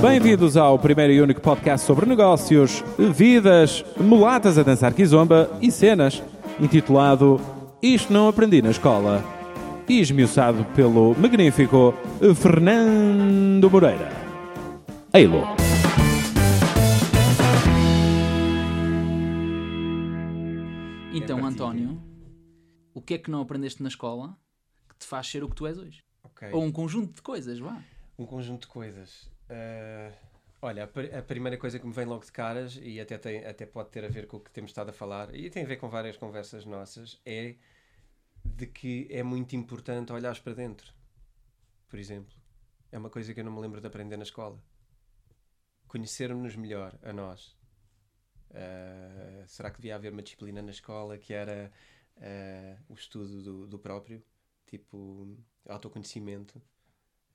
Bem-vindos ao primeiro e único podcast sobre negócios, vidas, mulatas a dançar kizomba e cenas, intitulado Isto Não Aprendi na Escola, e esmiuçado pelo magnífico Fernando Moreira. Eilo. Então, partilha. António, o que é que não aprendeste na escola que te faz ser o que tu és hoje? Ok. Ou um conjunto de coisas, vá. Um conjunto de coisas. Ah, olha, a, a primeira coisa que me vem logo de caras, e até, tem, até pode ter a ver com o que temos estado a falar, e tem a ver com várias conversas nossas, é de que é muito importante olhares para dentro. Por exemplo. É uma coisa que eu não me lembro de aprender na escola. Conhecermos-nos melhor, a nós. Ah, será que devia haver uma disciplina na escola que era ah, o estudo do, do próprio? Tipo, autoconhecimento.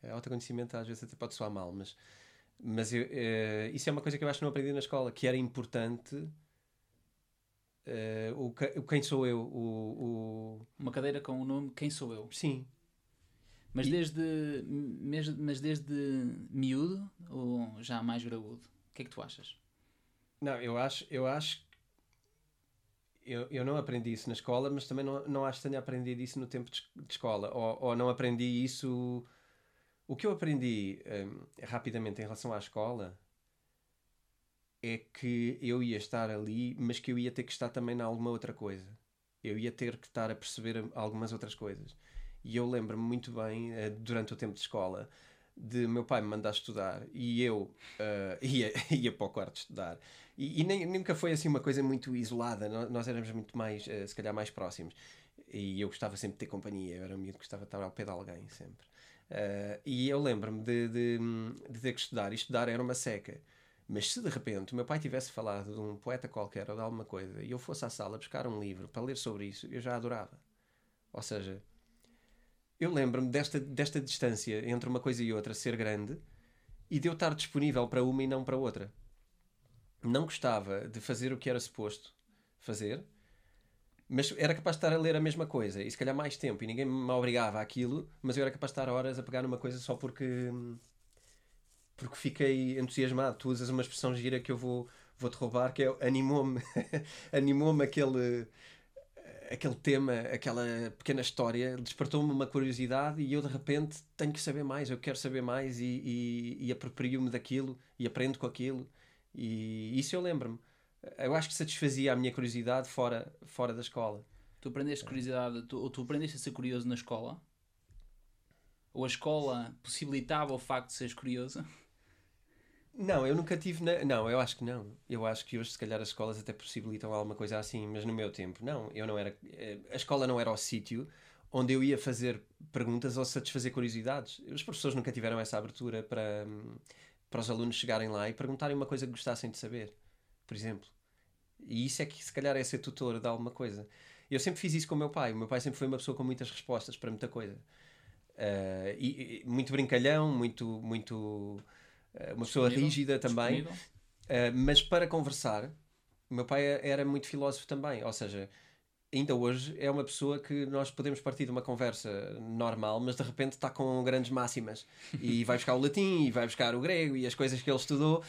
Eh, Autoconhecimento às vezes até pode soar mal, mas, mas eu, eh, isso é uma coisa que eu acho que não aprendi na escola, que era importante eh, o, que- o quem sou eu, o, o- Uma cadeira com o nome Quem Sou Eu. sim, Mas E- desde, mas desde miúdo ou já mais graúdo? O que é que tu achas? não, eu acho, eu acho eu, eu não aprendi isso na escola, mas também não, não acho que tenha aprendido isso no tempo de, de escola, ou, ou não aprendi isso. O que eu aprendi hum, rapidamente em relação à escola é que eu ia estar ali, mas que eu ia ter que estar também em alguma outra coisa. Eu ia ter que estar a perceber algumas outras coisas. E eu lembro-me muito bem, eh, durante o tempo de escola, de meu pai me mandar estudar e eu eh, ia, ia para o quarto estudar. E, e nem, nunca foi assim uma coisa muito isolada, nó- nós éramos muito mais, eh, se calhar, mais próximos. E eu gostava sempre de ter companhia, eu era um miúdo que gostava de estar ao pé de alguém, sempre. Eh, e eu lembro-me de, de, de ter que estudar, e estudar era uma seca. Mas se de repente o meu pai tivesse falado de um poeta qualquer ou de alguma coisa e eu fosse à sala buscar um livro para ler sobre isso, eu já adorava. Ou seja, eu lembro-me desta, desta distância entre uma coisa e outra ser grande e de eu estar disponível para uma e não para outra. Não gostava de fazer o que era suposto fazer, mas era capaz de estar a ler a mesma coisa e se calhar mais tempo e ninguém me obrigava àquilo, mas eu era capaz de estar horas a pegar numa coisa só porque porque fiquei entusiasmado. Tu usas uma expressão gira que eu vou, vou te roubar, que é animou-me animou-me aquele aquele tema, aquela pequena história, despertou-me uma curiosidade e eu de repente tenho que saber mais, eu quero saber mais e, e, e aproprio-me daquilo e aprendo com aquilo e isso eu lembro-me. Eu acho que satisfazia a minha curiosidade fora, fora da escola. Tu aprendeste curiosidade, tu, ou tu aprendeste a ser curioso na escola? Ou a escola possibilitava o facto de seres curioso? Não, eu nunca tive. Na... Não, eu acho que não. Eu acho que hoje, se calhar, as escolas até possibilitam alguma coisa assim, mas no meu tempo, não. Eu não era. eh, A escola não era o sítio onde eu ia fazer perguntas ou satisfazer curiosidades. Os professores nunca tiveram essa abertura para, hum, para os alunos chegarem lá e perguntarem uma coisa que gostassem de saber, por exemplo. E isso é que, se calhar, é ser tutor de alguma coisa. Eu sempre fiz isso com o meu pai. O meu pai sempre foi uma pessoa com muitas respostas para muita coisa. Eh, e, e muito brincalhão, muito. muito eh, uma pessoa rígida também. Uh, mas para conversar, o meu pai era muito filósofo também. Ou seja, ainda hoje é uma pessoa que nós podemos partir de uma conversa normal, mas de repente está com grandes máximas e vai buscar o latim e vai buscar o grego e as coisas que ele estudou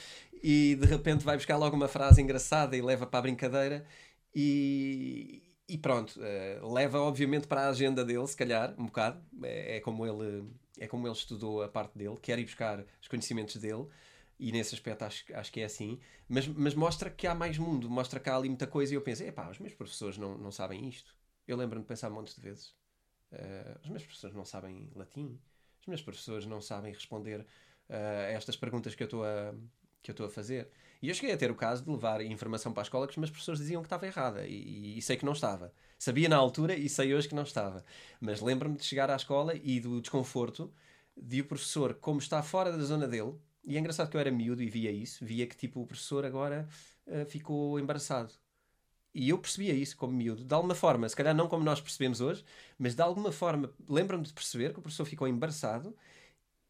e de repente vai buscar logo uma frase engraçada e leva para a brincadeira e, e pronto, uh, leva obviamente para a agenda dele, se calhar, um bocado. É, é como ele é como ele estudou a parte dele, quer ir buscar os conhecimentos dele e nesse aspecto acho, acho que é assim, mas, mas mostra que há mais mundo, mostra que há ali muita coisa e eu penso, epá, os meus professores não, não sabem isto. Eu lembro-me de pensar montes de vezes. "Ah, os meus professores não sabem latim, os meus professores não sabem responder ah, a estas perguntas que eu estou a, que eu estou a fazer. E eu cheguei a ter o caso de levar informação para a escola que os meus professores diziam que estava errada e, e sei que não estava. Sabia na altura e sei hoje que não estava. Mas lembro-me de chegar à escola e do desconforto de o professor, como está fora da zona dele, e é engraçado que eu era miúdo e via isso, via que tipo o professor agora ah, ficou embaraçado. E eu percebia isso como miúdo, de alguma forma, se calhar não como nós percebemos hoje, mas de alguma forma lembro-me de perceber que o professor ficou embaraçado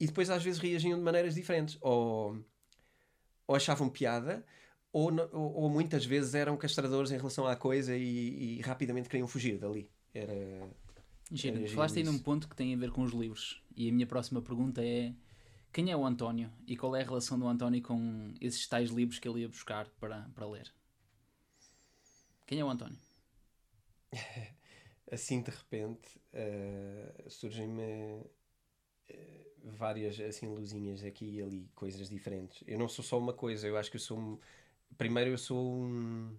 e depois às vezes reagiam de maneiras diferentes. Ou, ou achavam piada, ou, ou, ou muitas vezes eram castradores em relação à coisa e, e rapidamente queriam fugir dali. Era. Giro, Era falaste aí num ponto que tem a ver com os livros. E a minha próxima pergunta é: Quem é o António e qual é a relação do António com esses tais livros que ele ia buscar para, para ler? Quem é o António? assim de repente uh, surgem-me uh, várias assim luzinhas aqui e ali, coisas diferentes. Eu não sou só uma coisa, eu acho que eu sou um, primeiro eu sou um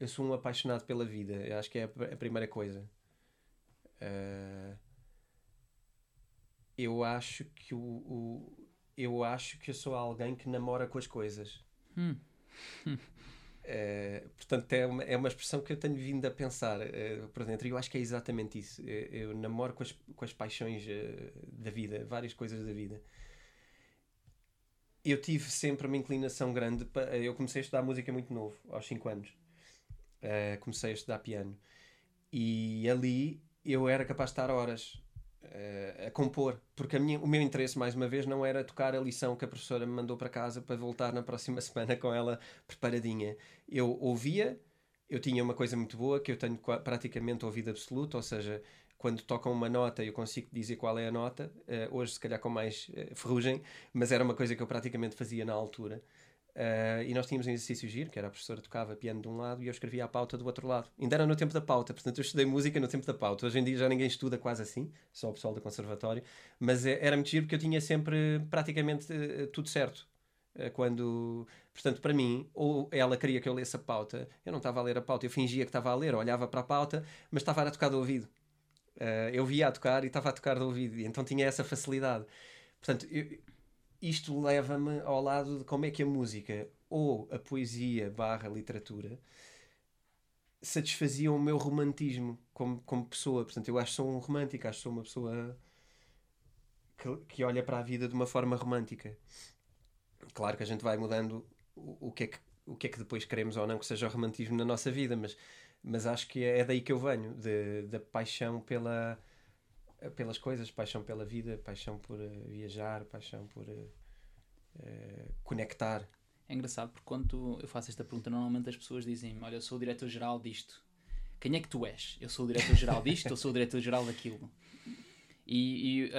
eu sou um apaixonado pela vida. Eu acho que é a, a primeira coisa. Uh, eu acho que o, o, eu acho que eu sou alguém que namora com as coisas. Hum. Uh, portanto, é uma, é uma expressão que eu tenho vindo a pensar uh, por dentro e eu acho que é exatamente isso. Eu, eu namoro com as, com as paixões uh, da vida, várias coisas da vida. Eu tive sempre uma inclinação grande. Para, eu comecei a estudar música muito novo, aos 5 anos. comecei a estudar piano. E ali eu era capaz de estar horas uh, a compor, porque minha, o meu interesse, mais uma vez, não era tocar a lição que a professora me mandou para casa para voltar na próxima semana com ela preparadinha. Eu ouvia, eu tinha uma coisa muito boa que eu tenho praticamente ouvido absoluto, ou seja, quando tocam uma nota eu consigo dizer qual é a nota, uh, hoje se calhar com mais uh, ferrugem, mas era uma coisa que eu praticamente fazia na altura. Uh, e nós tínhamos um exercício giro, que era a professora tocava piano de um lado e eu escrevia a pauta do outro lado. Ainda era no tempo da pauta, portanto eu estudei música no tempo da pauta. Hoje em dia já ninguém estuda quase assim, só o pessoal do conservatório, mas é, era muito giro porque eu tinha sempre praticamente uh, tudo certo. Uh, quando, portanto, para mim, ou ela queria que eu lesse a pauta, eu não estava a ler a pauta, eu fingia que estava a ler, olhava para a pauta, mas estava a tocar do ouvido. eu via a tocar e estava a tocar do ouvido, e então tinha essa facilidade. Portanto, eu, isto leva-me ao lado de como é que a música ou a poesia barra literatura satisfaziam o meu romantismo como, como pessoa. Portanto, eu acho que sou um romântico, acho que sou uma pessoa que, que olha para a vida de uma forma romântica. Claro que a gente vai mudando o, o, que é que, o que é que depois queremos ou não que seja o romantismo na nossa vida, mas, mas acho que é, daí que eu venho, da paixão pela pelas coisas, paixão pela vida, paixão por uh, viajar, paixão por uh, uh, conectar. É engraçado porque quando eu faço esta pergunta, normalmente as pessoas dizem: Olha, eu sou o diretor-geral disto. Quem é que tu és? Eu sou o diretor-geral disto ou sou o diretor-geral daquilo? E, e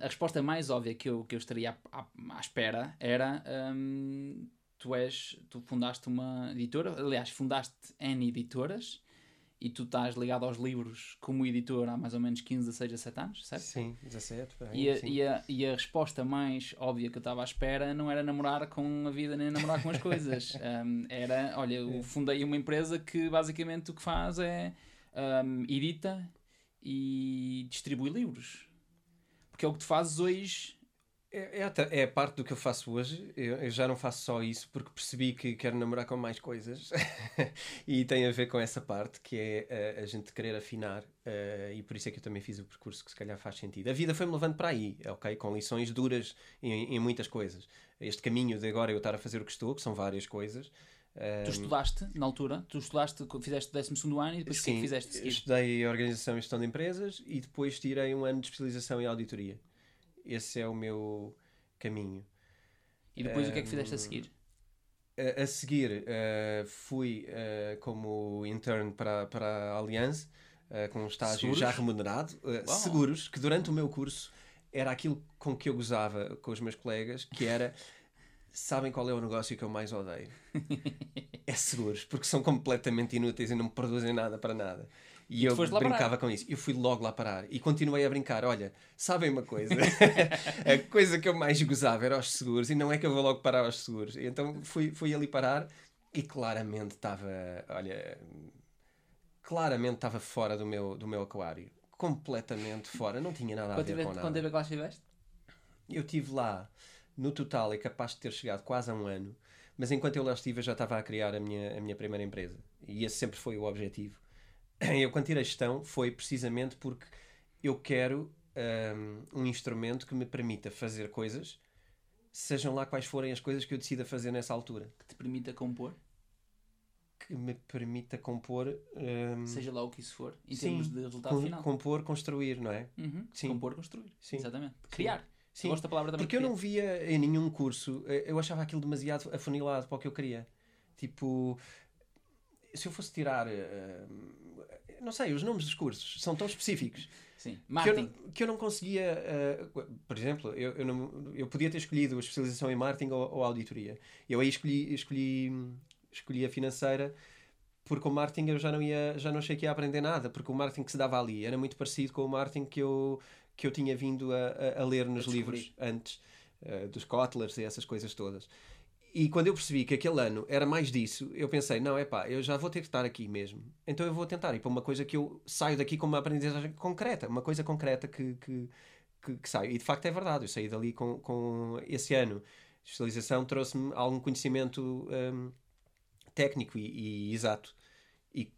a resposta mais óbvia que eu, que eu estaria à, à, à espera era: um, Tu és, tu fundaste uma editora, aliás, fundaste N editoras e tu estás ligado aos livros como editor há mais ou menos 15, 16, 17 anos, certo? Sim, 17. Aí, e, a, sim. E, a, e a resposta mais óbvia que eu estava à espera não era namorar com a vida nem namorar com as coisas. um, era, olha, eu é. fundei uma empresa que basicamente o que faz é um, edita e distribui livros. Porque é o que tu fazes hoje é, é, é parte do que eu faço hoje. Eu, eu, já não faço só isso porque percebi que quero namorar com mais coisas e tem a ver com essa parte que é a, a gente querer afinar. Uh, e por isso é que eu também fiz o percurso que se calhar faz sentido. A vida foi-me levando para aí, ok? Com lições duras em, em, muitas coisas. Este caminho de agora eu estar a fazer o que estou, que são várias coisas. Tu estudaste na altura? Tu estudaste, fizeste o 12 ano e depois Sim, o que é que fizeste? Seguir? Estudei Organização e Gestão de Empresas e depois tirei um ano de especialização em Auditoria esse é o meu caminho. E depois um, o que é que fizeste a seguir? A, a seguir, uh, fui uh, como intern para, para a Allianz, uh, com um estágio seguros? já remunerado, seguros, que durante o meu curso era aquilo com que eu gozava com os meus colegas, que era sabem qual é o negócio que eu mais odeio? é seguros, porque são completamente inúteis e não produzem nada para nada. E, e eu brincava com isso. Eu fui logo lá parar e continuei a brincar. Olha, sabem uma coisa? a coisa que eu mais gozava era os seguros e não é que eu vou logo parar aos seguros. E então fui, fui ali parar e claramente estava, olha, claramente estava fora do meu, do meu aquário. Completamente fora. Não tinha nada a ver com nada. Quanto tempo é que lá estiveste? Eu estive lá, no total, é capaz de ter chegado quase a um ano. Mas enquanto eu lá estive, eu já estava a criar a minha, a minha primeira empresa. E esse sempre foi o objetivo eu quando tirei gestão foi precisamente porque eu quero um, um, instrumento que me permita fazer coisas, sejam lá quais forem as coisas que eu decida fazer nessa altura. Que te permita compor? Que me permita compor. Um, Seja lá o que isso for, em sim, termos de resultado com, final. Compor, construir, não é? Uhum. Sim. Compor, construir. Sim. Exatamente. Criar. Sim. Gosto da palavra também. Porque eu não via em nenhum curso, eh, eu achava aquilo demasiado afunilado para o que eu queria. Tipo, se eu fosse tirar. Uh, não sei, os nomes dos cursos são tão específicos Sim. que eu, que eu não conseguia. uh, por exemplo, eu, eu, não- eu podia ter escolhido a especialização em marketing ou, ou auditoria. Eu aí escolhi, escolhi, escolhi a financeira porque o marketing eu já não ia já não achei que ia aprender nada porque o marketing que se dava ali era muito parecido com o marketing que eu que eu tinha vindo a, a- a ler nos A livros antes uh, dos Kotlers e essas coisas todas e quando eu percebi que aquele ano era mais disso, eu pensei, não, é pá, eu já vou ter que estar aqui mesmo. Então eu vou tentar ir para uma coisa que eu saio daqui com uma aprendizagem concreta, uma coisa concreta que, que, que, que saio. E de facto é verdade, eu saí dali com, com esse ano. A especialização trouxe-me algum conhecimento hum, técnico e, e exato. E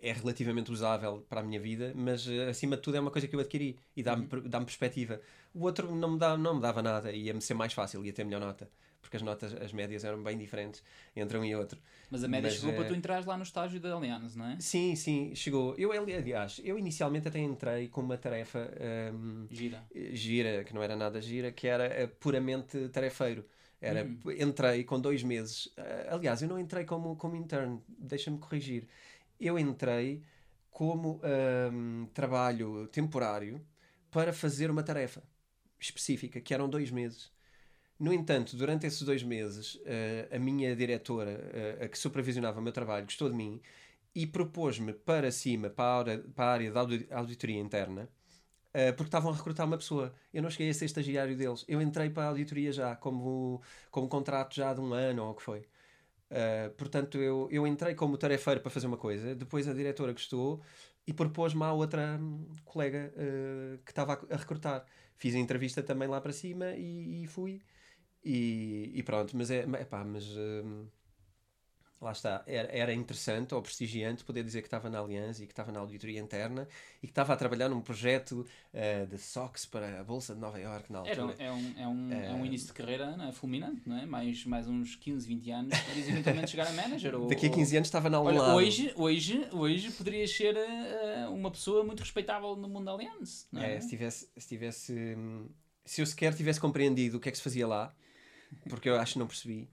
é relativamente usável para a minha vida, mas eh, acima de tudo é uma coisa que eu adquiri e dá-me dá perspectiva. O outro não me, dá, não me dava nada, ia-me ser mais fácil, ia ter melhor nota. Porque as notas, as médias eram bem diferentes entre um e outro. Mas a média Mas, chegou eh, para tu entrares lá no estágio da Allianz, não é? Sim, sim, chegou. Eu, ali- aliás, eu inicialmente até entrei com uma tarefa hum, Gira. gira, que não era nada gira, que era eh, puramente tarefeiro. Era, Hum. Entrei com dois meses. Ah, aliás, eu não entrei como, como intern, deixa-me corrigir. Eu entrei como hum, trabalho temporário para fazer uma tarefa específica, que eram dois meses. No entanto, durante esses dois meses, eh, a minha diretora, eh, a que supervisionava o meu trabalho, gostou de mim e propôs-me para cima, para a, área da audi- auditoria interna, eh, porque estavam a recrutar uma pessoa. Eu não cheguei a ser estagiário deles. Eu entrei para a auditoria já, como, como contrato já de um ano ou o que foi. Portanto, eu, eu entrei como tarefeiro para fazer uma coisa, depois a diretora gostou e propôs-me à outra hum, colega que estava a, a recrutar. Fiz a entrevista também lá para cima e, e fui. E, e pronto, mas é, mas hum, lá está, era, era interessante ou prestigiante poder dizer que estava na Aliança e que estava na auditoria interna e que estava a trabalhar num projeto uh, de SOX para a Bolsa de Nova Iorque na Era, altura. é, um, é, um, é um Eh, início de carreira não é? fulminante, não é? Mais, mais uns 15, 20 anos, podias eventualmente chegar a manager. Ou, Daqui a 15 anos estava na Olha, lado. hoje, hoje, hoje poderias ser eh, uma pessoa muito respeitável no mundo da Allianz, não é? É, se tivesse, se tivesse, hum, se eu sequer tivesse compreendido o que é que se fazia lá, porque eu acho que não percebi,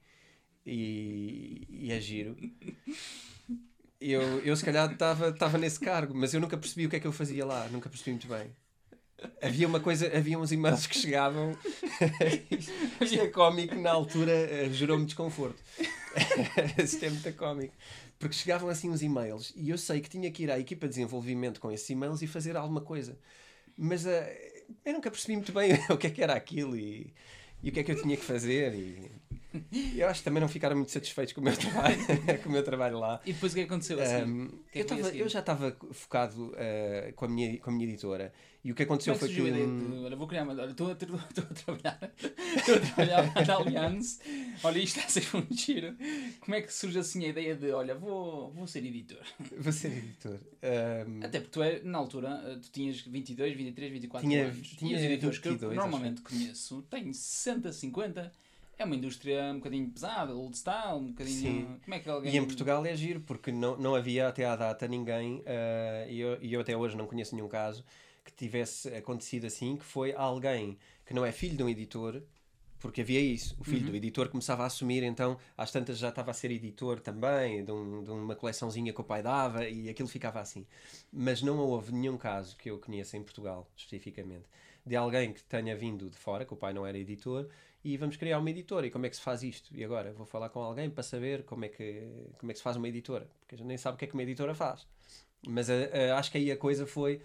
e, e é giro, eu, eu se calhar estava nesse cargo, mas eu nunca percebi o que é que eu fazia lá, nunca percebi muito bem. Havia uma coisa, havia uns e-mails que chegavam e é cómico na altura eh, gerou-me desconforto. Isto é muito cómico. Porque chegavam assim uns e-mails e eu sei que tinha que ir à equipa de desenvolvimento com esses e-mails e fazer alguma coisa. Mas eh, eu nunca percebi muito bem o que é que era aquilo e, e o que é que eu tinha que fazer. E, eu acho que também não ficaram muito satisfeitos com o meu trabalho, com o meu trabalho lá. E depois o que é que aconteceu assim? Um, que é eu, que tava- eu já estava focado uh, com, a minha, com a minha editora e o que aconteceu Como é que foi que. de, olha, vou criar uma, olha, estou a, estou a trabalhar, estou a trabalhar na Allianz, olha, isto está a ser muito giro. Como é que surge assim a ideia de, olha, vou, vou ser editor? Vou ser editor. Um, Até porque tu, é, na altura, eh, tu tinhas 22, 23, 24 Tinha- anos. tinha e os editores que 22, eu normalmente conheço têm 60, 50. É uma indústria um bocadinho pesada, old style, um bocadinho... Sim. Como é que alguém... E em Portugal é giro, porque não, não havia até à data ninguém, uh, e, eu, e eu até hoje não conheço nenhum caso, que tivesse acontecido assim, que foi alguém que não é filho de um editor, porque havia isso, o filho Uhum. do editor começava a assumir, então às tantas já estava a ser editor também, de, um- de uma coleçãozinha que o pai dava, e aquilo ficava assim. Mas não houve nenhum caso que eu conheça em Portugal, especificamente, de alguém que tenha vindo de fora, que o pai não era editor, e vamos criar uma editora. E como é que se faz isto? E agora vou falar com alguém para saber como é que, como é que se faz uma editora, porque a gente nem sabe o que é que uma editora faz. Mas ah, ah, acho que aí a coisa foi.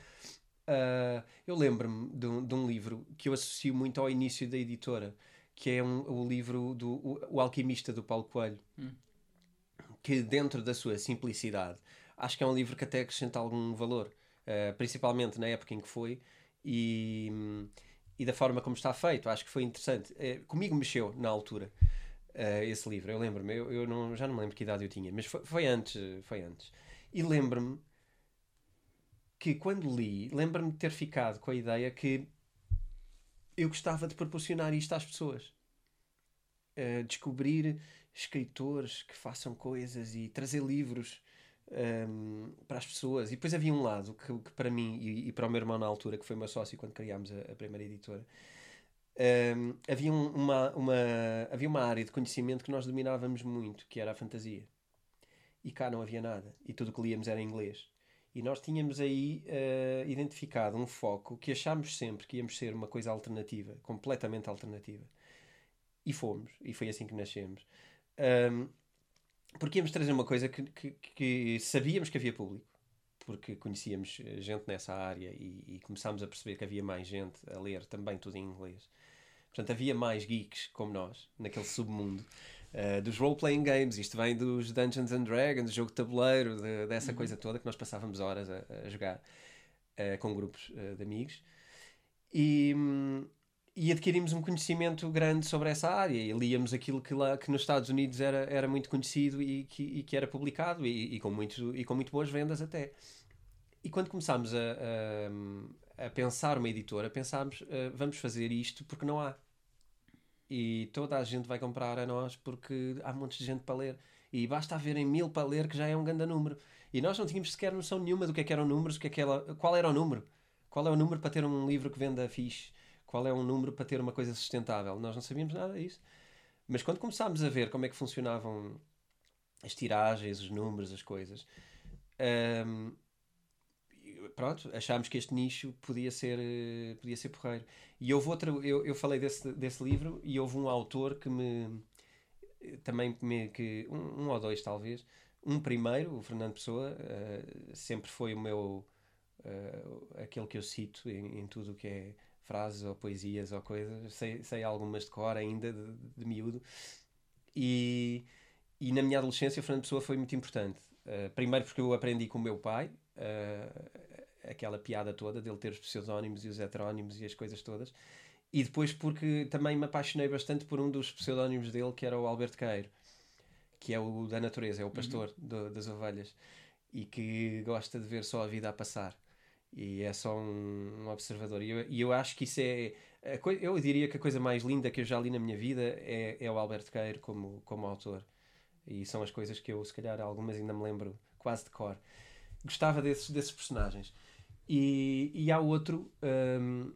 ah, eu lembro-me de, um- de um livro que eu associo muito ao início da editora, que é um, o livro do o, o Alquimista do Paulo Coelho, Hum. que dentro da sua simplicidade acho que é um livro que até acrescenta algum valor, principalmente na época em que foi e, e da forma como está feito. Acho que foi interessante. Eh, comigo mexeu na altura eh, esse livro. Eu lembro-me, eu, eu não, já não me lembro que idade eu tinha, mas foi, foi antes, foi antes. E lembro-me que quando li, lembro-me de ter ficado com a ideia que eu gostava de proporcionar isto às pessoas. Eh, descobrir escritores que façam coisas e trazer livros ehm, para as pessoas. E depois havia um lado que, que para mim e, e para o meu irmão na altura, que foi meu sócio quando criámos a, a primeira editora, ehm, havia, um- uma, uma, havia uma área de conhecimento que nós dominávamos muito, que era a fantasia. E cá não havia nada. E tudo o que líamos era em inglês. E nós tínhamos aí uh, identificado um foco que achámos sempre que íamos ser uma coisa alternativa, completamente alternativa. E fomos, e foi assim que nascemos. Um, porque íamos trazer uma coisa que, que, que, sabíamos que havia público, porque conhecíamos eh, gente nessa área e, e, começámos a perceber que havia mais gente a ler também tudo em inglês. Portanto, havia mais geeks como nós, naquele submundo. Uh, dos role-playing games, isto vem dos Dungeons and Dragons, jogo de tabuleiro, de, dessa uhum. coisa toda que nós passávamos horas a, a jogar uh, com grupos uh, de amigos. E, hum, e adquirimos um conhecimento grande sobre essa área e líamos aquilo que lá que nos Estados Unidos era, era muito conhecido e que, e que era publicado e, e, com muito, e com muito boas vendas até. E quando começámos a, a, a pensar uma editora, pensámos, uh, vamos fazer isto porque não há. E toda a gente vai comprar a nós porque há montes de gente para ler. E basta haverem mil para ler que já é um grande número. E nós não tínhamos sequer noção nenhuma do que, é que eram números, que é que era, qual era o número. Qual é o número para ter um livro que venda fixe qual é um número para ter uma coisa sustentável. Nós não sabíamos nada disso. Mas quando começámos a ver como é que funcionavam as tiragens, os números, as coisas, um, pronto, achámos que este nicho podia ser, podia ser porreiro. E houve outra, eu, eu falei desse, desse livro e houve um autor que me também me, que um, um ou dois talvez um primeiro, o Fernando Pessoa, uh, sempre foi o meu uh, aquele que eu cito em, em tudo o que é frases ou poesias ou coisas, sei, sei algumas de cor ainda, de, de miúdo. E, e na minha adolescência, o Fernando Pessoa foi muito importante. Uh, primeiro porque eu aprendi com o meu pai, uh, aquela piada toda dele ter os pseudónimos e os heterónimos e as coisas todas. E depois porque também me apaixonei bastante por um dos pseudónimos dele, que era o Alberto Queiro, que é o da natureza, é o pastor uhum. do, das ovelhas, e que gosta de ver só a vida a passar e é só um, um observador. E eu, e eu, acho que isso é. Eu diria que a coisa mais linda que eu já li na minha vida é, é o Alberto Queiro como, como autor. E são as coisas que eu, se calhar, algumas ainda me lembro quase de cor. Gostava desses, desses personagens. E, e há outro um,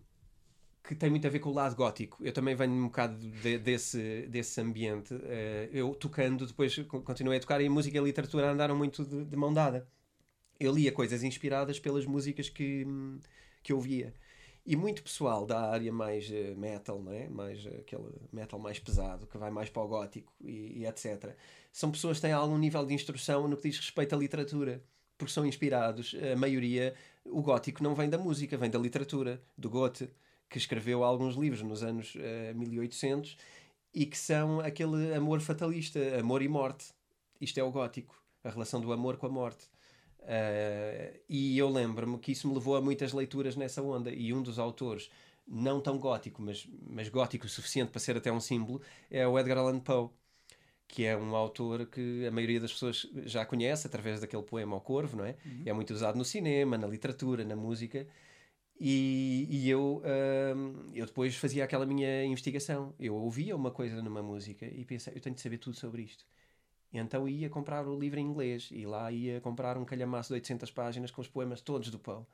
que tem muito a ver com o lado gótico. Eu também venho um bocado de, desse, desse ambiente. Uh, eu tocando, depois continuei a tocar e música e literatura andaram muito de, de mão dada eu lia coisas inspiradas pelas músicas que, que eu via. E muito pessoal da área mais uh, metal, não é? mais, uh, aquele metal mais pesado, que vai mais para o gótico e, e, etc. São pessoas que têm algum nível de instrução no que diz respeito à literatura, porque são inspirados. A maioria, o gótico não vem da música, vem da literatura, do Goethe, que escreveu alguns livros nos anos uh, 1800 e que são aquele amor fatalista, amor e morte. Isto é o gótico, a relação do amor com a morte. Uh, e eu lembro-me que isso me levou a muitas leituras nessa onda. E um dos autores, não tão gótico, mas, mas gótico o suficiente para ser até um símbolo, é o Edgar Allan Poe, que é um autor que a maioria das pessoas já conhece através daquele poema ao Corvo, não é? Uhum. É muito usado no cinema, na literatura, na música. E, e eu, uh, eu depois fazia aquela minha investigação. Eu ouvia uma coisa numa música e pensei, eu tenho de saber tudo sobre isto. Então ia comprar o livro em inglês e lá ia comprar um calhamaço de 800 páginas com os poemas todos do Poe.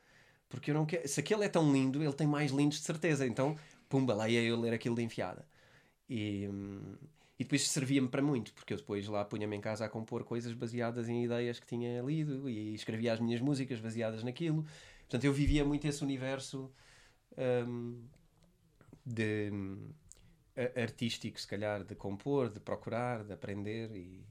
Porque eu não quero. Se aquele é tão lindo, ele tem mais lindos de certeza. Então, pumba, lá ia eu ler aquilo de enfiada. E, e depois servia-me para muito, porque eu depois lá punha-me em casa a compor coisas baseadas em ideias que tinha lido e escrevia as minhas músicas baseadas naquilo. Portanto, eu vivia muito esse universo um, de artístico, se calhar, de compor, de procurar, de aprender e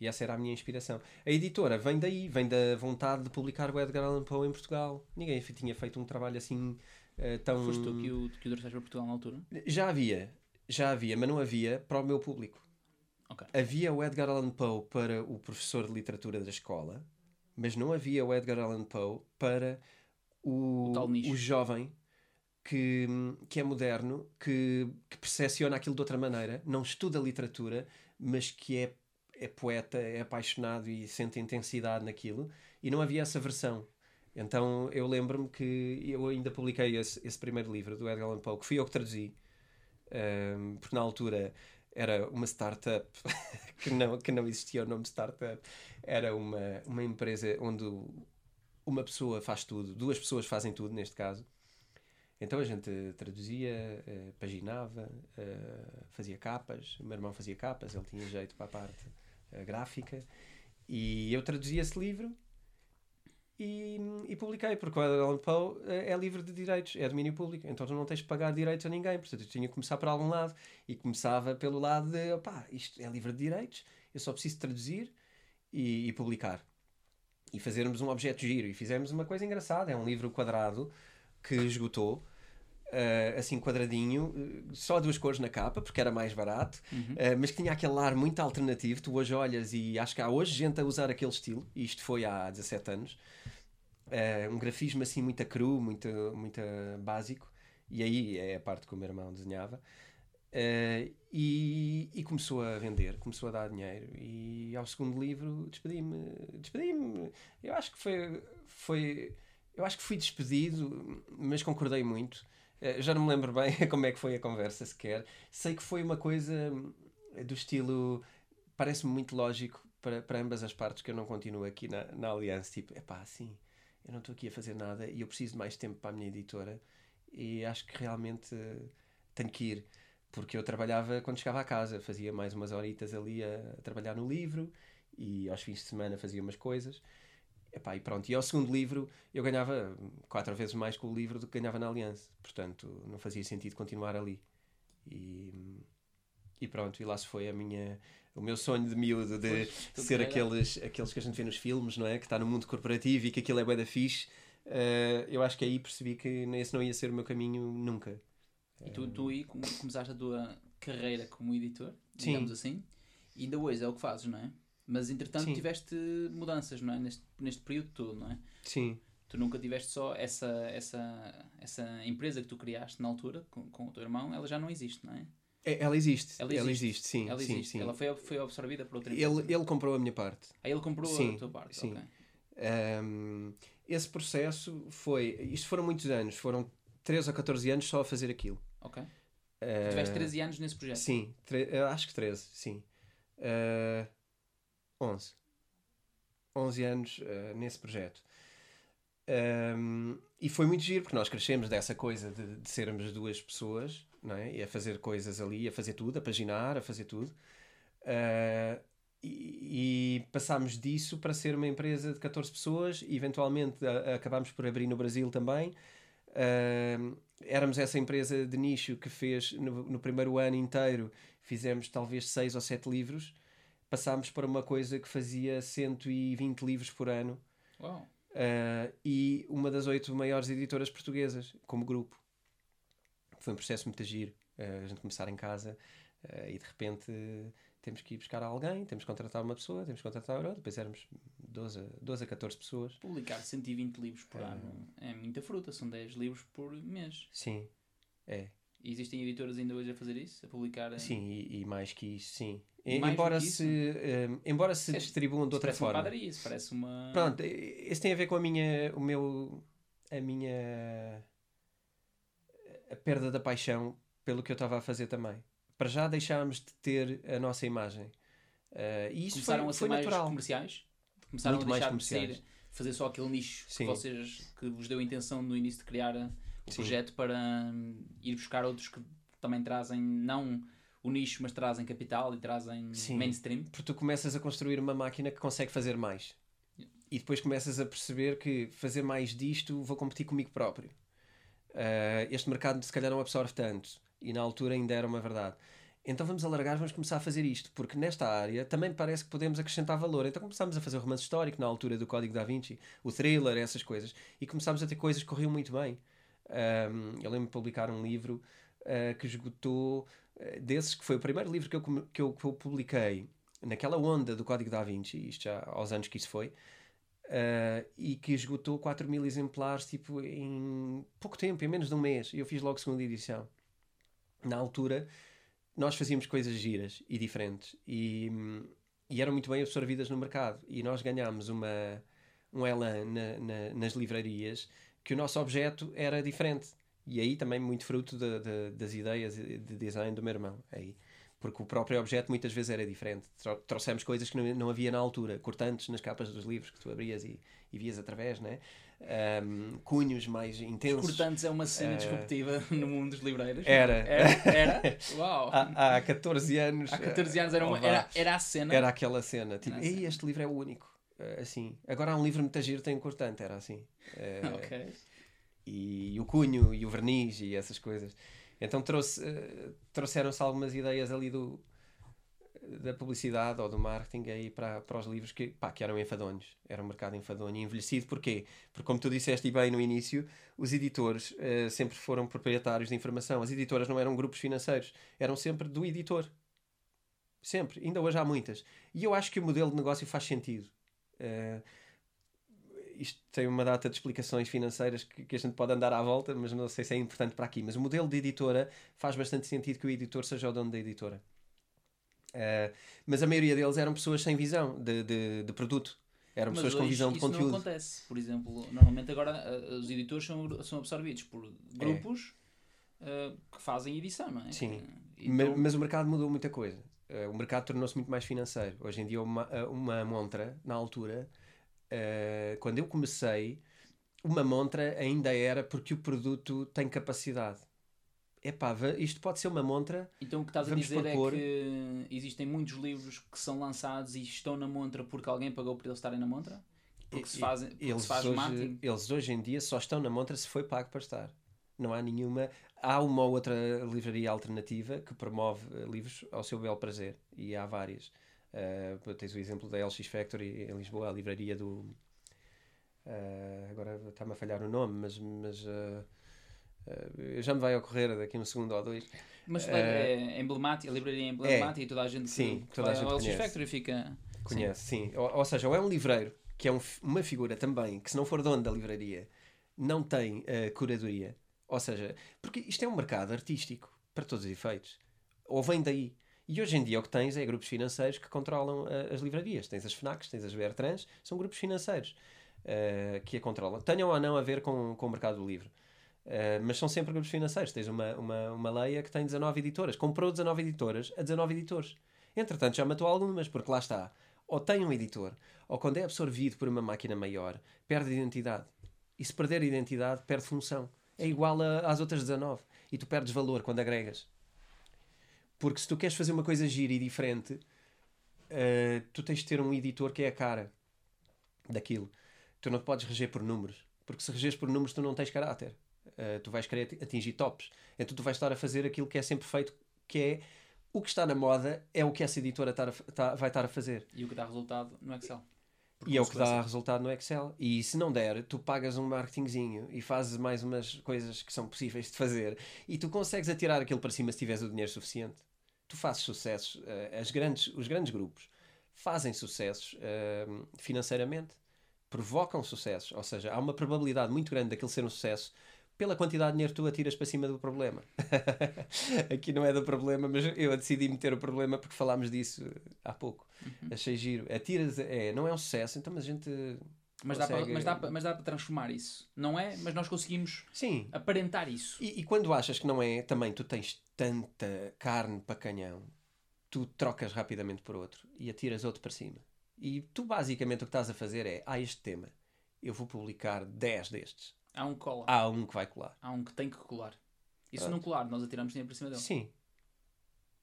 e essa era a minha inspiração. A editora vem daí, vem da vontade de publicar o Edgar Allan Poe em Portugal. Ninguém tinha feito um trabalho assim uh, tão. Foste tu que o, que o trouxeste para Portugal na altura? Já havia, já havia, mas não havia para o meu público. Okay. Havia o Edgar Allan Poe para o professor de literatura da escola, mas não havia o Edgar Allan Poe para o, o, o jovem que, que é moderno, que, que percepciona aquilo de outra maneira, não estuda literatura, mas que é é poeta, é apaixonado e sente intensidade naquilo, e não havia essa versão. Então eu lembro-me que eu ainda publiquei esse, esse, primeiro livro do Edgar Allan Poe, que fui eu que traduzi, um, ehm, porque na altura era uma startup que não, que não existia o nome startup, era uma, uma empresa onde uma pessoa faz tudo, duas pessoas fazem tudo neste caso. Então a gente traduzia, uh, paginava, uh, fazia capas. O meu irmão fazia capas, ele tinha jeito para a parte gráfica, e eu traduzi esse livro e, e publiquei, porque o Allan Poe é livre de direitos, é domínio público, então tu não tens de pagar direitos a ninguém, portanto eu tinha que começar por algum lado, e começava pelo lado de, opá, isto é livre de direitos, eu só preciso traduzir e, e publicar. E fazermos um objeto giro, e fizemos uma coisa engraçada, é um livro quadrado que esgotou, Uh, assim quadradinho, uh, só duas cores na capa, porque era mais barato, uhum. uh, mas que tinha aquele ar muito alternativo. Tu hoje olhas e acho que há hoje gente a usar aquele estilo, e isto foi há 17 anos. um grafismo assim muito cru, muito, muito básico, e aí é a parte que o meu irmão desenhava. E, e, começou a vender, começou a dar dinheiro. E ao segundo livro despedi-me. Despedi-me. Eu acho que foi, foi. Eu acho que fui despedido, mas concordei muito eh, já não me lembro bem como é que foi a conversa sequer. Sei que foi uma coisa hum, do estilo. Parece-me muito lógico para, para ambas as partes que eu não continuo aqui na, na aliança. Tipo, é pá, assim, eu não estou aqui a fazer nada e eu preciso de mais tempo para a minha editora e acho que realmente uh, tenho que ir. Porque eu trabalhava quando chegava a casa, fazia mais umas horitas ali a, a trabalhar no livro e aos fins de semana fazia umas coisas. Epá, e pronto, e ao segundo livro eu ganhava quatro vezes mais com o livro do que ganhava na Aliança, portanto não fazia sentido continuar ali. E, e pronto, e lá se foi a minha, o meu sonho de miúdo de pois, ser aqueles, aqueles que a gente vê nos filmes, não é? Que está no mundo corporativo e que aquilo é bué da fixe. Uh, eu acho que aí percebi que esse não ia ser o meu caminho nunca. E tu, tu aí começaste a tua carreira como editor, digamos Sim. assim, e ainda hoje é o que fazes, não é? Mas entretanto Sim. tiveste mudanças, não é? Neste, neste período todo, não é? Sim. Tu nunca tiveste só essa, essa, essa empresa que tu criaste na altura com, com o teu irmão, ela já não existe, não é? é ela existe, ela existe, ela existe sim. Ela, existe. Sim, ela foi, foi absorvida por outra empresa. Ele, ele comprou a minha parte. Ah, ele comprou sim, a tua parte, sim. Okay. Um, esse processo foi. Isto foram muitos anos, foram 13 ou 14 anos só a fazer aquilo. Ok. Uh, tiveste 13 anos nesse projeto? Sim, acho que 13, sim. Uh, 11. 11 anos uh, nesse projeto. Um, e foi muito giro, porque nós crescemos dessa coisa de, de, sermos duas pessoas, não é? E a fazer coisas ali, a fazer tudo, a paginar, a fazer tudo. Uh, e, e, passámos disso para ser uma empresa de 14 pessoas, e eventualmente a, a, acabámos por abrir no Brasil também. Uh, éramos essa empresa de nicho que fez no, no primeiro ano inteiro, fizemos talvez 6 ou 7 livros passámos para uma coisa que fazia 120 livros por ano. Uau. Uh, e uma das oito maiores editoras portuguesas, como grupo. Foi um processo muito giro. Uh, a gente começar em casa uh, e de repente temos que ir buscar alguém, temos que contratar uma pessoa, temos que contratar outra, depois éramos 12, 12 a 14 pessoas. Publicar 120 livros por ano é muita fruta, são 10 livros por mês. Sim, é. E existem editoras ainda hoje a fazer isso? A publicar? Em... Sim, e, e, mais que isso, sim. embora se, um, embora se é, distribuam de outra parece forma. Uma padaria, isso parece uma. Pronto, isso tem a ver com a minha. O meu. A minha. A perda da paixão pelo que eu estava a fazer também. Para já deixámos de ter a nossa imagem. Uh, e isso Começaram foi, a ser foi mais natural. comerciais? Começaram Muito a deixar de ser, fazer só aquele nicho sim. que vocês que vos deu a intenção no início de criar o projeto para hum, ir buscar outros que também trazem, não o nicho, mas trazem capital e trazem Sim, mainstream. Porque tu começas a construir uma máquina que consegue fazer mais. E depois começas a perceber que fazer mais disto vou competir comigo próprio. Uh, este mercado se calhar não absorve tanto. E na altura ainda era uma verdade. Então vamos alargar, vamos começar a fazer isto, porque nesta área também parece que podemos acrescentar valor. Então começámos a fazer o romance histórico na altura do Código da Vinci, o thriller, essas coisas, e começámos a ter coisas que corriam muito bem. Um, eu lembro de publicar um livro uh, que esgotou, uh, desses que foi o primeiro livro que eu, que eu, que eu publiquei naquela onda do Código da Vinci, isto já aos anos que isso foi, uh, e que esgotou 4 mil exemplares tipo, em pouco tempo, em menos de um mês. Eu fiz logo segunda edição. Na altura, nós fazíamos coisas giras e diferentes e, e eram muito bem absorvidas no mercado. E nós ganhámos uma, um elan na, na, nas livrarias que o nosso objeto era diferente. E aí também muito fruto de, de, das ideias de design do meu irmão. Aí. Porque o próprio objeto muitas vezes era diferente. Trouxemos coisas que não, não havia na altura. Cortantes nas capas dos livros que tu abrias e, e vias através, né? Um, cunhos mais intensos. Cortantes é uma cena uh, disruptiva no mundo dos livreiros. Era. Era? era? Uau! Há, há 14 anos. Há 14 anos era, uma, era, era a cena. Era aquela cena. Tipo, Ei, este livro é o único assim. Agora há um livro muito giro, tem um cortante, era assim. Eh, ok. e o cunho e o verniz e essas coisas. Então trouxe, eh, trouxeram-se algumas ideias ali do, da publicidade ou do marketing aí para, para os livros que, pá, que eram enfadonhos. Era um mercado enfadonho e envelhecido. Porquê? Porque, como tu disseste bem no início, os editores eh, sempre foram proprietários de informação. As editoras não eram grupos financeiros, eram sempre do editor. Sempre. Ainda hoje há muitas. E eu acho que o modelo de negócio faz sentido. Eh, isto tem uma data de explicações financeiras que, que, a gente pode andar à volta, mas não sei se é importante para aqui. Mas o modelo de editora faz bastante sentido que o editor seja o dono da editora. Uh, mas a maioria deles eram pessoas sem visão de, de, de produto. Eram mas pessoas com visão de isso conteúdo. não acontece. Por exemplo, normalmente agora uh, os editores são, são absorvidos por grupos é. uh, que fazem edição, não é? Sim. Então... Mas, mas, o mercado mudou muita coisa. O mercado tornou-se muito mais financeiro. Hoje em dia, uma, uma montra, na altura, quando eu comecei, uma montra ainda era porque o produto tem capacidade epá, isto pode ser uma montra. Então o que estás a dizer é propor... é que existem muitos livros que são lançados e estão na montra porque alguém pagou por eles estarem na montra? Porque se, fazem, porque eles se faz hoje, marketing? Eles hoje em dia só estão na montra se foi pago para estar. Não há nenhuma. Há uma ou outra livraria alternativa que promove eh, livros ao seu belo prazer e há várias. Uh, tens o exemplo da LX Factory em Lisboa, a livraria do. Uh, agora está-me a falhar o nome, mas. mas uh, já me vai ocorrer daqui a um segundo ou dois. Mas uh, é emblemática, a livraria é emblemática é, e toda a gente sim, que toda a gente conhece. Factory fica... Conhece, sim. sim. Ou, ou, seja, ou é um livreiro, que é um, uma figura também, que se não for dono da livraria, não tem uh, curadoria. Ou seja, porque isto é um mercado artístico, para todos os efeitos. Ou vem daí. E hoje em dia o que tens é grupos financeiros que controlam uh, as livrarias. Tens as FNACs, tens as Bertrands, são grupos financeiros uh, que a controlam. Tenham ou não a ver com, com o mercado do. Uh, mas são sempre grupos financeiros. Tens uma, uma, uma Leia que tem 19 editoras. Comprou 19 editoras a 19 editores. Entretanto, já matou algumas, porque lá está. Ou tem um editor, ou quando é absorvido por uma máquina maior, perde identidade. E se perder identidade, perde função. É igual a, às outras 19. E tu perdes valor quando agregas. Porque se tu queres fazer uma coisa gira e diferente, uh, tu tens de ter um editor que é a cara daquilo. Tu não podes reger por números. Porque se reges por números, tu não tens caráter. Uh, tu vais querer atingir tops. Então tu vais estar a fazer aquilo que é sempre feito, que é o que está na moda é o que essa editora vai estar a fazer. E o que dá resultado no Excel. E é o que dá resultado no Excel. E se não der, tu pagas um marketingzinho e fazes mais umas coisas que são possíveis de fazer e tu consegues atirar aquilo para cima se tiveres o dinheiro suficiente. Tu fazes sucessos. Uh, as grandes, os grandes grupos fazem sucessos uh, financeiramente, provocam sucessos. Ou seja, há uma probabilidade muito grande daquilo ser um sucesso pela quantidade de dinheiro que tu atiras para cima do problema. Aqui não é do problema, mas eu decidi meter o problema porque falámos disso há pouco. Uhum. Achei giro. Atiras, é, não é um sucesso, então mas a gente. Mas, consegue... dá para, mas, dá para, mas dá para transformar isso. Não é? Mas nós conseguimos Sim. aparentar isso. E, e quando achas que não é, também tu tens tanta carne para canhão, tu trocas rapidamente por outro e atiras outro para cima. E tu basicamente o que estás a fazer é: há ah, este tema, eu vou publicar 10 destes Há um que cola. Há um que vai colar. Há um que tem que colar. E se não colar, nós atiramos dinheiro para cima dele. Sim.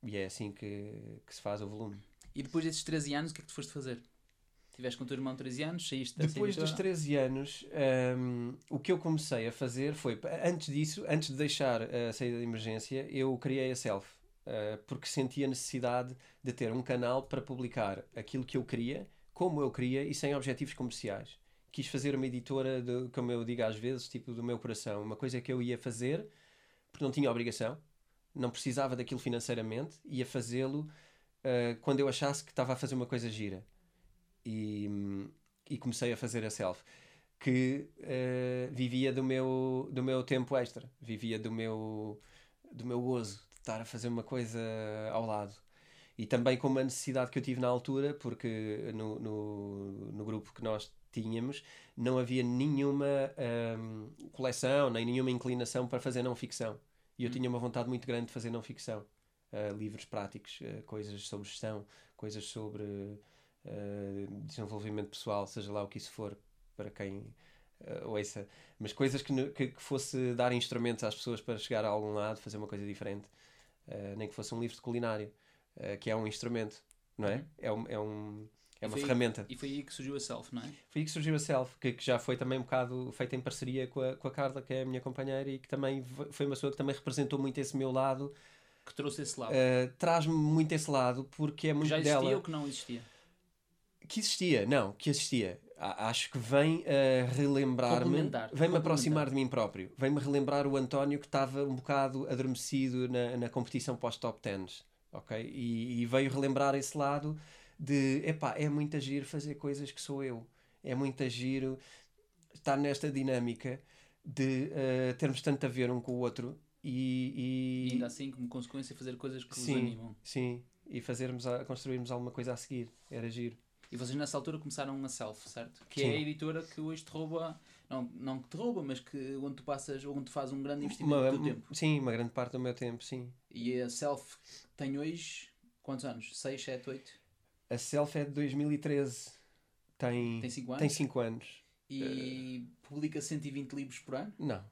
E é assim que, que se faz o volume. E depois desses 13 anos, o que é que tu foste fazer? Tiveste com o teu irmão 13 anos, saíste Depois dos 13 anos, um, o que eu comecei a fazer foi, antes disso, antes de deixar a saída de emergência, eu criei a Self. Uh, porque sentia a necessidade de ter um canal para publicar aquilo que eu queria, como eu queria e sem objetivos comerciais quis fazer uma editora, de, como eu digo às vezes, tipo do meu coração. Uma coisa que eu ia fazer, porque não tinha obrigação, não precisava daquilo financeiramente, ia fazê-lo uh, quando eu achasse que estava a fazer uma coisa gira. E, e comecei a fazer a self. Que uh, vivia do meu, do meu tempo extra, vivia do meu, do meu gozo de estar a fazer uma coisa ao lado e também com uma necessidade que eu tive na altura, porque no, no, no grupo que nós tínhamos, não havia nenhuma um, coleção, nem nenhuma inclinação para fazer não ficção. E eu hum. tinha uma vontade muito grande de fazer não ficção. Uh, livros práticos, uh, coisas sobre gestão, coisas sobre uh, desenvolvimento pessoal, seja lá o que isso for, para quem uh, ouça. Mas coisas que, que, que, fosse dar instrumentos às pessoas para chegar a algum lado, fazer uma coisa diferente. nem que fosse um livro de culinário, que é um instrumento, não é? Uhum. É um, é um É E uma foi aí- ferramenta. E foi aí que surgiu a Self, não é? Foi aí que surgiu a Self, que, que já foi também um bocado feita em parceria com a, com a Carla, que é a minha companheira, e que também foi uma pessoa que também representou muito esse meu lado. Que trouxe esse lado. Uh, Traz-me muito esse lado, porque é muito já existia dela. ou que não existia? Que existia, não, que existia. Acho que vem a relembrar-me, Complementar, vem-me aproximar de mim próprio. Vem-me relembrar o António que estava um bocado adormecido na, na competição pós-top 10. Ok? E, e veio relembrar esse lado de epá, é muito agir fazer coisas que sou eu. É muito agir estar nesta dinâmica de eh, termos tanto a ver um com o outro E e, e- ainda assim, como consequência, fazer coisas que sim, os animam. sim, e fazermos a, construirmos alguma coisa a seguir. Era giro. E vocês nessa altura começaram a Self, certo? Que Sim. é a editora que hoje te rouba, não, não que te rouba, mas que onde tu passas, onde tu fazes um grande investimento Uma- do teu tempo. Sim, uma grande parte do meu tempo, sim. E a Self tem hoje, quantos anos? 6, 7, 8? A Self é de 2013. Tem Tem 5 anos? tem cinco anos. E publica 120 livros por ano? Não.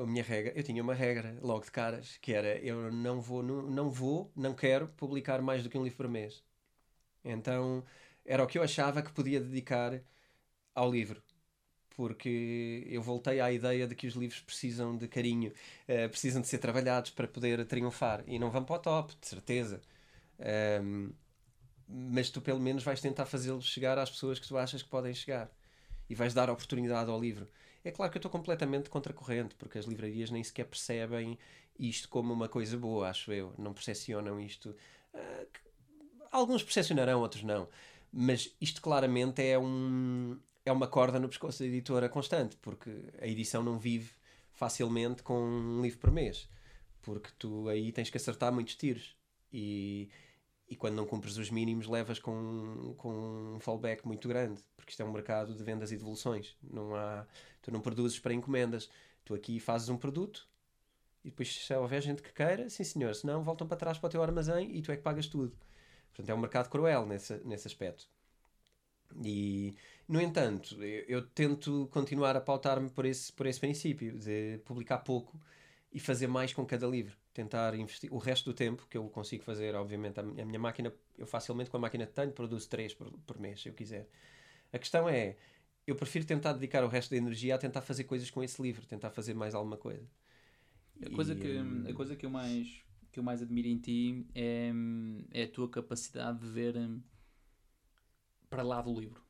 A minha regra, eu tinha uma regra logo de caras, que era eu não vou, não, não vou, não quero publicar mais do que um livro por mês. Então, era o que eu achava que podia dedicar ao livro. Porque eu voltei à ideia de que os livros precisam de carinho, eh, precisam de ser trabalhados para poder triunfar. E não vão para o top, de certeza. Ahm, mas tu pelo menos vais tentar fazê-los chegar às pessoas que tu achas que podem chegar. E vais dar oportunidade ao livro. É claro que eu estou completamente contracorrente, porque as livrarias nem sequer percebem isto como uma coisa boa, acho eu. Não percepcionam isto. Que- alguns percepcionarão, outros não. Mas isto claramente é, um, é uma corda no pescoço da editora constante, porque a edição não vive facilmente com um livro por mês. Porque tu aí tens que acertar muitos tiros. E, e quando não cumpres os mínimos, levas com, com um fallback muito grande. Porque isto é um mercado de vendas e devoluções. Não há, tu não produzes para encomendas. Tu aqui fazes um produto e depois, se houver gente que queira, sim senhor, se não, voltam para trás para o teu armazém e tu é que pagas tudo. Portanto, é um mercado cruel nesse, nesse aspecto. E, no entanto, eu, eu tento continuar a pautar-me por esse, por esse princípio de publicar pouco e fazer mais com cada livro. Tentar investir o resto do tempo que eu consigo fazer, obviamente, a minha, máquina, eu facilmente com a máquina que tenho produzo 3 por, por mês, se eu quiser. A questão é, eu prefiro tentar dedicar o resto da energia a tentar fazer coisas com esse livro, tentar fazer mais alguma coisa. A coisa, E, que, hum, a coisa que, eu mais, que eu mais admiro em ti é, hum, é a tua capacidade de ver hum, para lá do livro.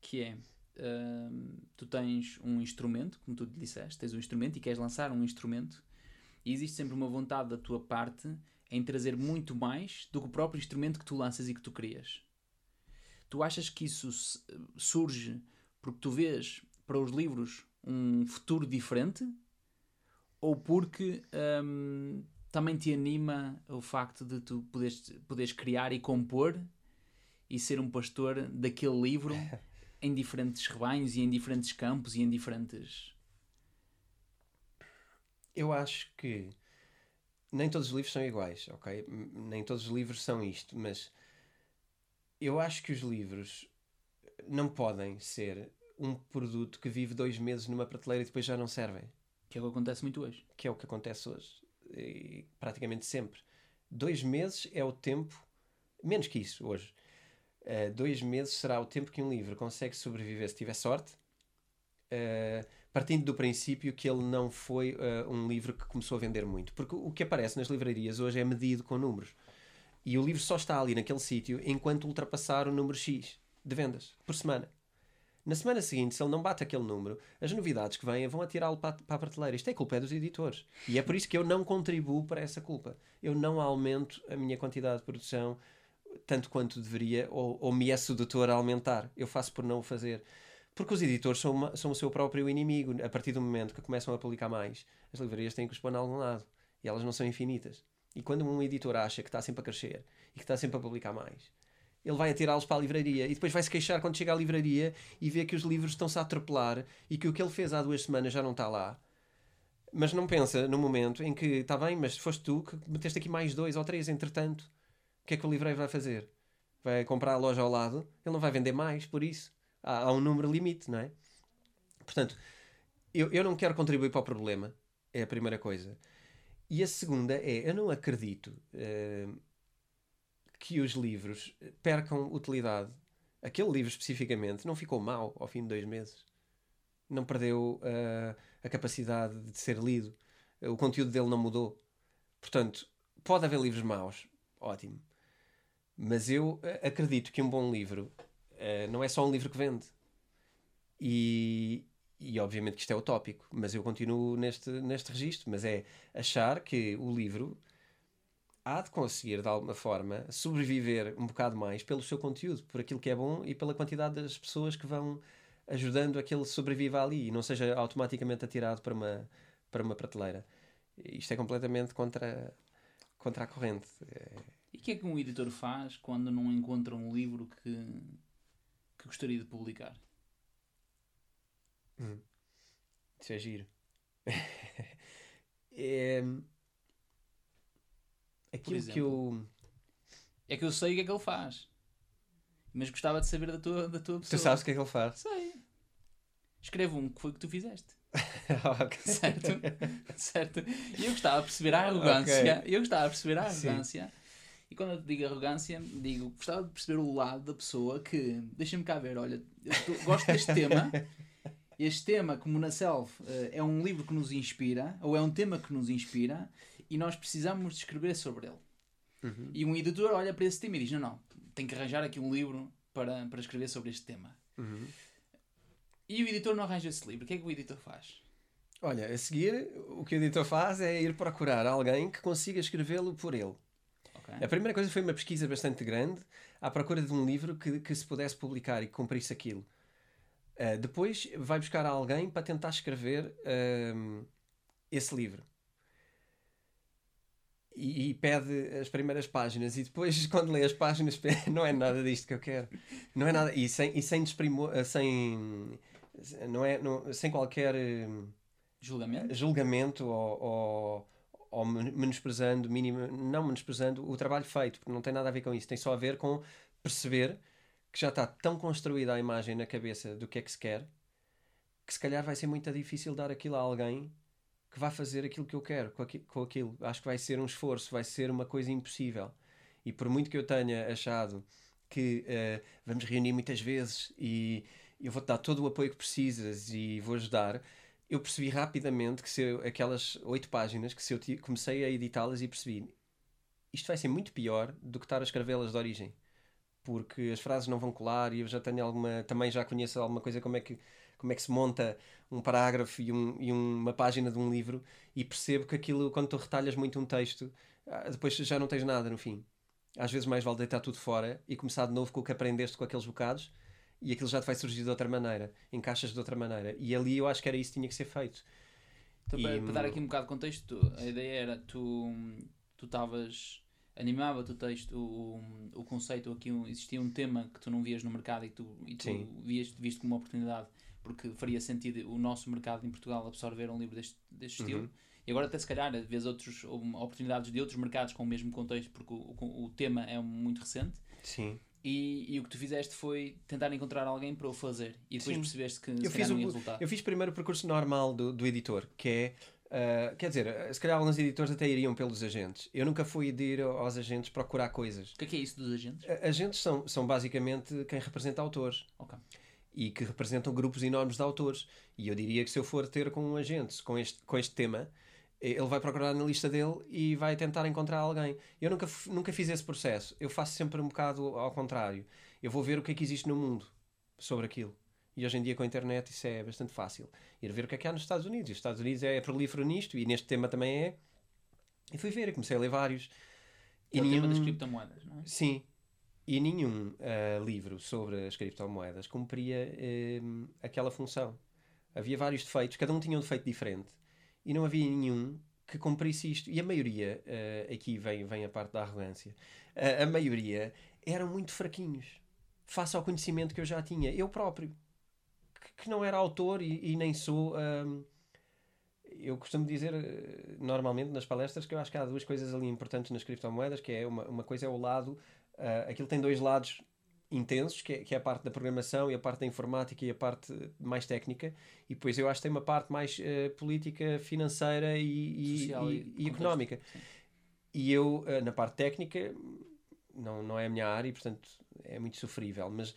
Que é, hum, tu tens um instrumento, como tu disseste, tens um instrumento e queres lançar um instrumento, e existe sempre uma vontade da tua parte em trazer muito mais do que o próprio instrumento que tu lanças e que tu crias. Tu achas que isso surge porque tu vês para os livros um futuro diferente? ou porque hum, também te anima o facto de tu poderes, poderes criar e compor e ser um pastor daquele livro em diferentes rebanhos e em diferentes campos e em diferentes. Eu acho que nem todos os livros são iguais, ok? Nem todos os livros são isto, mas eu acho que os livros não podem ser um produto que vive dois meses numa prateleira e depois já não servem, que é o que acontece muito hoje. que é o que acontece hoje, e praticamente sempre. Dois meses é o tempo, menos que isso hoje. Eh, dois meses será o tempo que um livro consegue sobreviver se tiver sorte, eh, partindo do princípio que ele não foi eh, um livro que começou a vender muito. Porque o que aparece nas livrarias hoje é medido com números. E o livro só está ali naquele sítio enquanto ultrapassar o número X de vendas por semana. Na semana seguinte, se ele não bate aquele número, as novidades que vêm vão atirá-lo para, para a prateleira. Isto é culpa é dos editores. E é por isso que eu não contribuo para essa culpa. Eu não aumento a minha quantidade de produção tanto quanto deveria, ou, ou me é sedutor a aumentar. Eu faço por não o fazer. Porque os editores são, uma- são o seu próprio inimigo. A partir do momento que começam a publicar mais, as livrarias têm que os pôr algum lado. E elas não são infinitas. E quando um editor acha que está sempre a crescer e que está sempre a publicar mais, ele vai atirá-los para a livraria e depois vai se queixar quando chega à livraria e vê que os livros estão-se a atropelar e que o que ele fez há duas semanas já não está lá. Mas não pensa no momento em que está bem, mas foste tu que meteste aqui mais dois ou três, entretanto. O que é que o livreiro vai fazer? Vai comprar a loja ao lado? Ele não vai vender mais, por isso. Há, há um número limite, não é? Portanto, eu, eu não quero contribuir para o problema, é a primeira coisa. E a segunda é, eu não acredito eh, que os livros percam utilidade. Aquele livro especificamente não ficou mau ao fim de dois meses. Não perdeu uh, a capacidade de ser lido. O conteúdo dele não mudou. Portanto, pode haver livros maus, ótimo. Mas eu uh, acredito que um bom livro uh, não é só um livro que vende. E, e obviamente que isto é utópico, mas eu continuo neste, neste registro. Mas é achar que o livro há de conseguir, de alguma forma, sobreviver um bocado mais pelo seu conteúdo, por aquilo que é bom e pela quantidade das pessoas que vão ajudando a que ele sobreviva ali e não seja automaticamente atirado para uma, para uma prateleira. Isto é completamente contra, contra a corrente. É... E o que é que um editor faz quando não encontra um livro que, que gostaria de publicar? Hum. Isso é giro. é Aquilo exemplo, que eu. É que eu sei o que é que ele faz. Mas gostava de saber da tua, da tua pessoa. Tu sabes o que é que ele faz? Sei. Escreve um que foi o que tu fizeste. Certo? certo? E eu gostava de perceber a arrogância. Okay. Eu gostava de perceber a arrogância. Sim. E quando eu digo arrogância, digo, gostava de perceber o lado da pessoa que, deixa-me cá ver, olha, gosto deste tema. Este tema, como na Self, eh, é um livro que nos inspira, ou é um tema que nos inspira, e nós precisamos de escrever sobre ele. Uhum. E um editor olha para esse tema e diz: Não, não, tem que arranjar aqui um livro para, para escrever sobre este tema. Uhum. E o editor não arranja esse livro. O que é que o editor faz? Olha, a seguir, o que o editor faz é ir procurar alguém que consiga escrevê-lo por ele. Okay. A primeira coisa foi uma pesquisa bastante grande à procura de um livro que, que se pudesse publicar e que cumprisse aquilo. Uh, depois vai buscar alguém para tentar escrever uh, esse livro e, e, pede as primeiras páginas e depois quando lê as páginas não é nada disto que eu quero não é nada e sem e sem desprimor, eh, sem não é não, sem qualquer julgamento julgamento ou, ou, ou menosprezando mínimo não menosprezando o trabalho feito porque não tem nada a ver com isso tem só a ver com perceber que já está tão construída a imagem na cabeça do que é que se quer que se calhar vai ser muito difícil dar aquilo a alguém que vai fazer aquilo que eu quero com aquilo. Acho que vai ser um esforço, vai ser uma coisa impossível. E por muito que eu tenha achado que uh, vamos reunir muitas vezes e eu vou-te dar todo o apoio que precisas e vou ajudar, eu percebi rapidamente que se eu, aquelas oito páginas, que se eu comecei a editá-las e percebi isto vai ser muito pior do que estar a escrevê-las de origem. Porque as frases não vão colar e eu já tenho alguma. Também já conheço alguma coisa como é que como é que se monta um parágrafo e, um, e uma página de um livro e percebo que aquilo, quando tu retalhas muito um texto, ah, depois já não tens nada no fim. Às vezes mais vale deitar tudo fora e começar de novo com o que aprendeste com aqueles bocados e aquilo já te vai surgir de outra maneira, encaixas de outra maneira. E ali eu acho que era isso que tinha que ser feito. Então, e, para, para, dar aqui um bocado de contexto, a ideia era tu tu estavas animava-te o texto, o, o conceito aqui, existia um tema que tu não vias no mercado e tu, e tu vias, visto como uma oportunidade porque faria sentido o nosso mercado em Portugal absorver um livro deste, deste uhum. estilo. E agora até se calhar vês outros, oportunidades de outros mercados com o mesmo contexto, porque o, o, o tema é muito recente. Sim. E, e, o que tu fizeste foi tentar encontrar alguém para o fazer e depois Sim. percebeste que eu fiz o, resultado. Eu fiz primeiro o percurso normal do, do editor, que é Uh, quer dizer, se calhar alguns editores até iriam pelos agentes. Eu nunca fui de ir aos agentes procurar coisas. O que é, que é isso dos agentes? agentes são, são basicamente quem representa autores. Ok e que representam grupos enormes de autores. E eu diria que se eu for ter com um agente com este, com este tema, ele vai procurar na lista dele e vai tentar encontrar alguém. Eu nunca, nunca fiz esse processo. Eu faço sempre um bocado ao contrário. Eu vou ver o que é que existe no mundo sobre aquilo. E hoje em dia com a internet isso é bastante fácil. Ir ver o que é que há nos Estados Unidos. E os Estados Unidos é prolífero nisto e neste tema também é. E fui ver e comecei a ler vários. É e o nenhum... tema das criptomoedas, não é? Sim, e nenhum uh, livro sobre as criptomoedas cumpria uh, aquela função. Havia vários defeitos, cada um tinha um defeito diferente. E não havia nenhum que cumprisse isto. E a maioria, uh, aqui vem, vem a parte da arrogância, a maioria eram muito fraquinhos. Face ao conhecimento que eu já tinha. Eu próprio. Que, que não era autor e, e nem sou. Ehm, eu costumo dizer normalmente nas palestras que eu acho que há duas coisas ali importantes nas criptomoedas, que é uma, uma coisa é o lado Uh, aquilo tem dois lados intensos, que é, que é, a parte da programação e a parte da informática e a parte mais técnica, e depois eu acho que tem uma parte mais uh, política, financeira e, e, e, e económica. Sim. E eu, uh, na parte técnica, não, não é a minha área e, portanto, é muito sofrível. Mas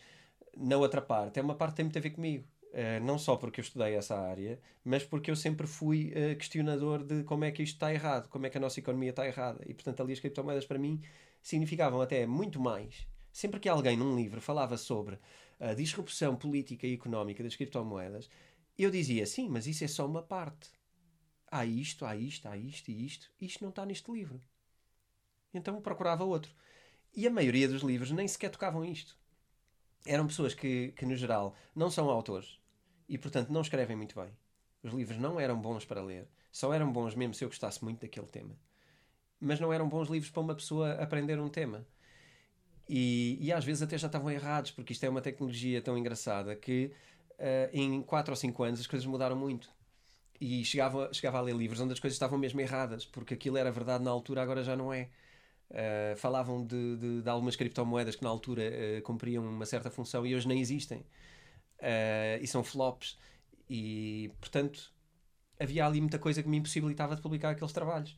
na outra parte, é uma parte que tem muito a ver comigo. Uh, não só porque eu estudei essa área, mas porque eu sempre fui uh, questionador de como é que isto está errado, como é que a nossa economia está errada. E, portanto, ali as criptomoedas para mim significavam até muito mais. Sempre que alguém num livro falava sobre a disrupção política e económica das criptomoedas, eu dizia, sim, mas isso é só uma parte. Há isto, há isto, há isto e isto. Isto não está neste livro. Então procurava outro. E a maioria dos livros nem sequer tocavam isto. Eram pessoas que, que no geral, não são autores e, portanto, não escrevem muito bem. Os livros não eram bons para ler. Só eram bons mesmo se eu gostasse muito daquele tema. Mas não eram bons livros para uma pessoa aprender um tema. E, e às vezes até já estavam errados, porque isto é uma tecnologia tão engraçada que uh, em 4 ou 5 anos as coisas mudaram muito. E chegava, chegava a ler livros onde as coisas estavam mesmo erradas, porque aquilo era verdade na altura, agora já não é. Uh, falavam de, de, de, algumas criptomoedas que na altura uh, cumpriam uma certa função e hoje nem existem. Uh, e são flops. E, portanto, havia ali muita coisa que me impossibilitava de publicar aqueles trabalhos.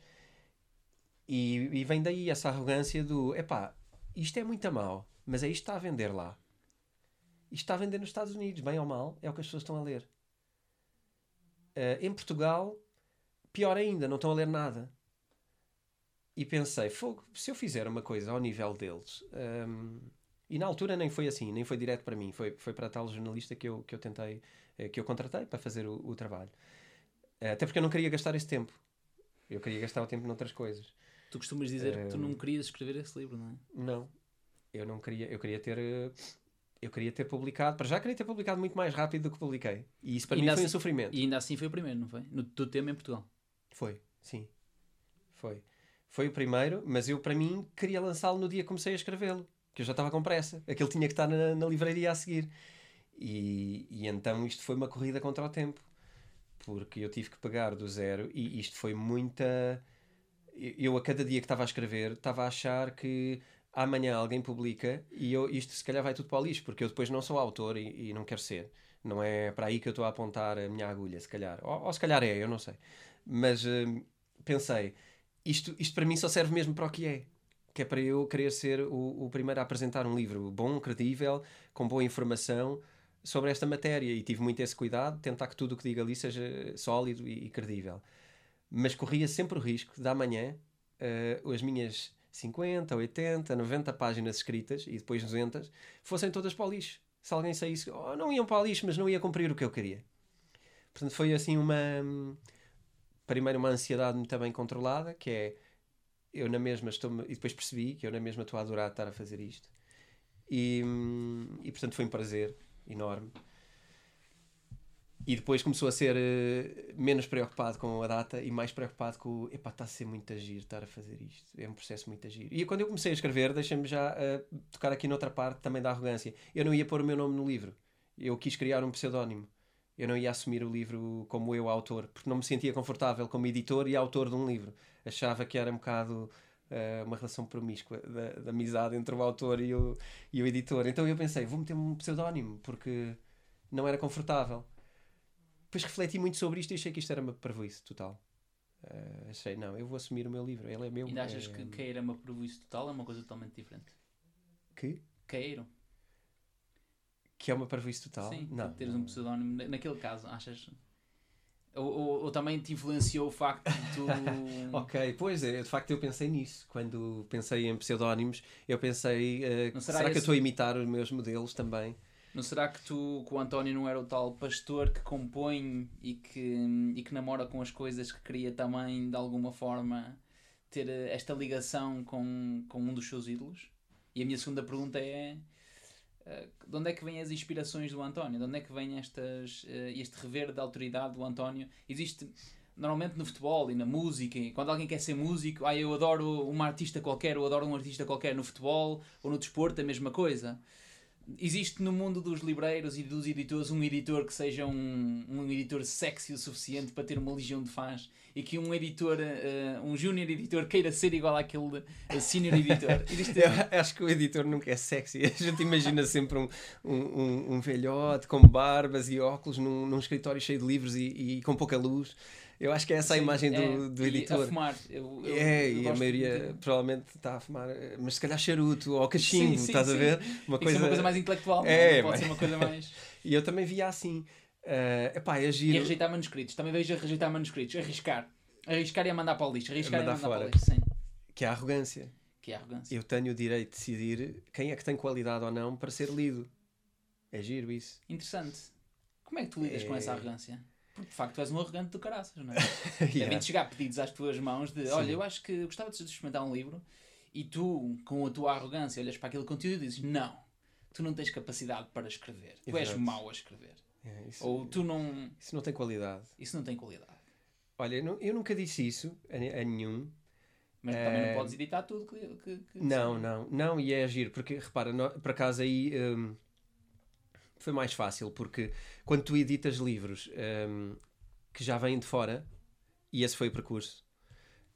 E, e vem daí essa arrogância do epá, isto é muito mal, mas é isto que está a vender lá. Isto está a vender nos Estados Unidos, bem ou mal, é o que as pessoas estão a ler. em Portugal, pior ainda, não estão a ler nada e pensei, fogo, se eu fizer uma coisa ao nível deles. Um, e na altura nem foi assim, nem foi direto para mim, foi, foi para tal jornalista que eu, que eu tentei, eh, que eu contratei para fazer o, o trabalho. Até porque eu não queria gastar esse tempo. Eu queria gastar o tempo noutras coisas. Tu costumas dizer que tu não querias escrever esse livro, não é? Não. Eu não queria, eu queria ter eh, eu queria ter publicado, para já queria ter publicado muito mais rápido do que publiquei. E isso para e mim foi assim, um sofrimento. E ainda assim foi o primeiro, não foi? No teu tema em Portugal. Foi, sim. Foi. Foi o primeiro, mas eu, para mim, queria lançá-lo no dia que comecei a escrevê-lo, que eu já estava com pressa. Aquele tinha que estar na, na livraria a seguir. E, e então isto foi uma corrida contra o tempo, porque eu tive que pegar do zero e isto foi muita. Eu, a cada dia que estava a escrever, estava a achar que amanhã alguém publica e eu, isto se calhar vai tudo para o lixo, porque eu depois não sou autor e, e não quero ser. Não é para aí que eu estou a apontar a minha agulha, se calhar. Ou, ou se calhar é, eu não sei. Mas hum, pensei, isto, isto para mim só serve mesmo para o que é. Que é para eu querer ser o, o primeiro a apresentar um livro bom, credível, com boa informação sobre esta matéria. E tive muito esse cuidado, tentar que tudo o que diga ali seja sólido e, e credível. Mas corria sempre o risco de amanhã uh, as minhas 50, 80, 90 páginas escritas e depois 200 fossem todas para o lixo. Se alguém saísse, oh, não iam para o lixo, mas não ia cumprir o que eu queria. Portanto, foi assim uma primeiro uma ansiedade muito bem controlada, que é eu na mesma estou e depois percebi que eu na mesma estou a adorar estar a fazer isto. E, e portanto foi um prazer enorme. E depois começou a ser uh, menos preocupado com a data e mais preocupado com o epá, está a ser muito agir estar a fazer isto. É um processo muito agir. E quando eu comecei a escrever, deixa-me já uh, tocar aqui noutra parte também da arrogância. Eu não ia pôr o meu nome no livro. Eu quis criar um pseudónimo eu não ia assumir o livro como eu, autor, porque não me sentia confortável como editor e autor de um livro. Achava que era um bocado uh, uma relação promíscua da, da, amizade entre o autor e o, e o editor. Então eu pensei, vou meter um pseudónimo, porque não era confortável. Depois refleti muito sobre isto e achei que isto era uma parvoíce total. Uh, achei, não, eu vou assumir o meu livro, ele é meu. E achas é... que cair é uma parvoíce total é uma coisa totalmente diferente? Que? Caíram. Que é uma parvoíce total? Sim, não. teres um pseudónimo. Naquele caso, achas. Ou, ou, ou, também te influenciou o facto de tu. ok, pois é, de facto eu pensei nisso. Quando pensei em pseudónimos, eu pensei: uh, será, será que esse... eu estou a imitar os meus modelos também? Não será que tu, que o António não era o tal pastor que compõe e que, e que namora com as coisas que queria também, de alguma forma, ter eh, esta ligação com, com um dos seus ídolos? E a minha segunda pergunta é eh, de onde é que vêm as inspirações do António? De onde é que vem estas, uh, este rever da autoridade do António? Existe normalmente no futebol e na música, quando alguém quer ser músico, ah, eu adoro uma artista qualquer, ou adoro um artista qualquer no futebol ou no desporto, a mesma coisa existe no mundo dos libreiros e dos editores um editor que seja um, um editor sexy o suficiente para ter uma legião de fãs e que um editor, uh, um júnior editor queira ser igual àquele uh, senior editor. Existe... Eu acho que o editor nunca é sexy. A gente imagina sempre um, um, um velhote com barbas e óculos num, num escritório cheio de livros e, e com pouca luz. Eu acho que é essa a imagem do, é, do e editor. A fumar. Eu, eu- é, eu e a maioria de- provavelmente está a fumar, mas se calhar charuto ou cachimbo, Sim, sim, estás a sim. ver? Tem que ser uma coisa mais intelectual, É, é? Não pode mas- ser uma coisa mais. E eu também via assim. eh, epá, é E a giro. rejeitar manuscritos. Também vejo a rejeitar manuscritos. Arriscar. Arriscar e a mandar para o lixo. Arriscar e a Mandar mandar para fora. o lixo. Sim. Que é a arrogância. Que é arrogância. Eu tenho o direito de decidir quem é que tem qualidade ou não para ser lido. É giro isso. Interessante. Como é que tu lidas com essa É. arrogância? Porque de facto tu és um arrogante do caraças, não é? Yeah. Devem-te chegar pedidos às tuas mãos de Sim. olha, eu acho que gostava de experimentar um livro e tu, com a tua arrogância, olhas para aquele conteúdo e dizes não, tu não tens capacidade para escrever. Tu és Exato. mau a escrever. É, isso, Ou tu não. isso não tem qualidade. Isso não tem qualidade. Olha, eu, nu- eu nunca disse isso a, a nenhum. Mas também É. não podes editar tudo que. que, que Não, sim. não, não, e é giro, porque repara, no, por acaso aí hum, foi mais fácil, porque quando tu editas livros hum, que já vêm de fora, e esse foi o percurso,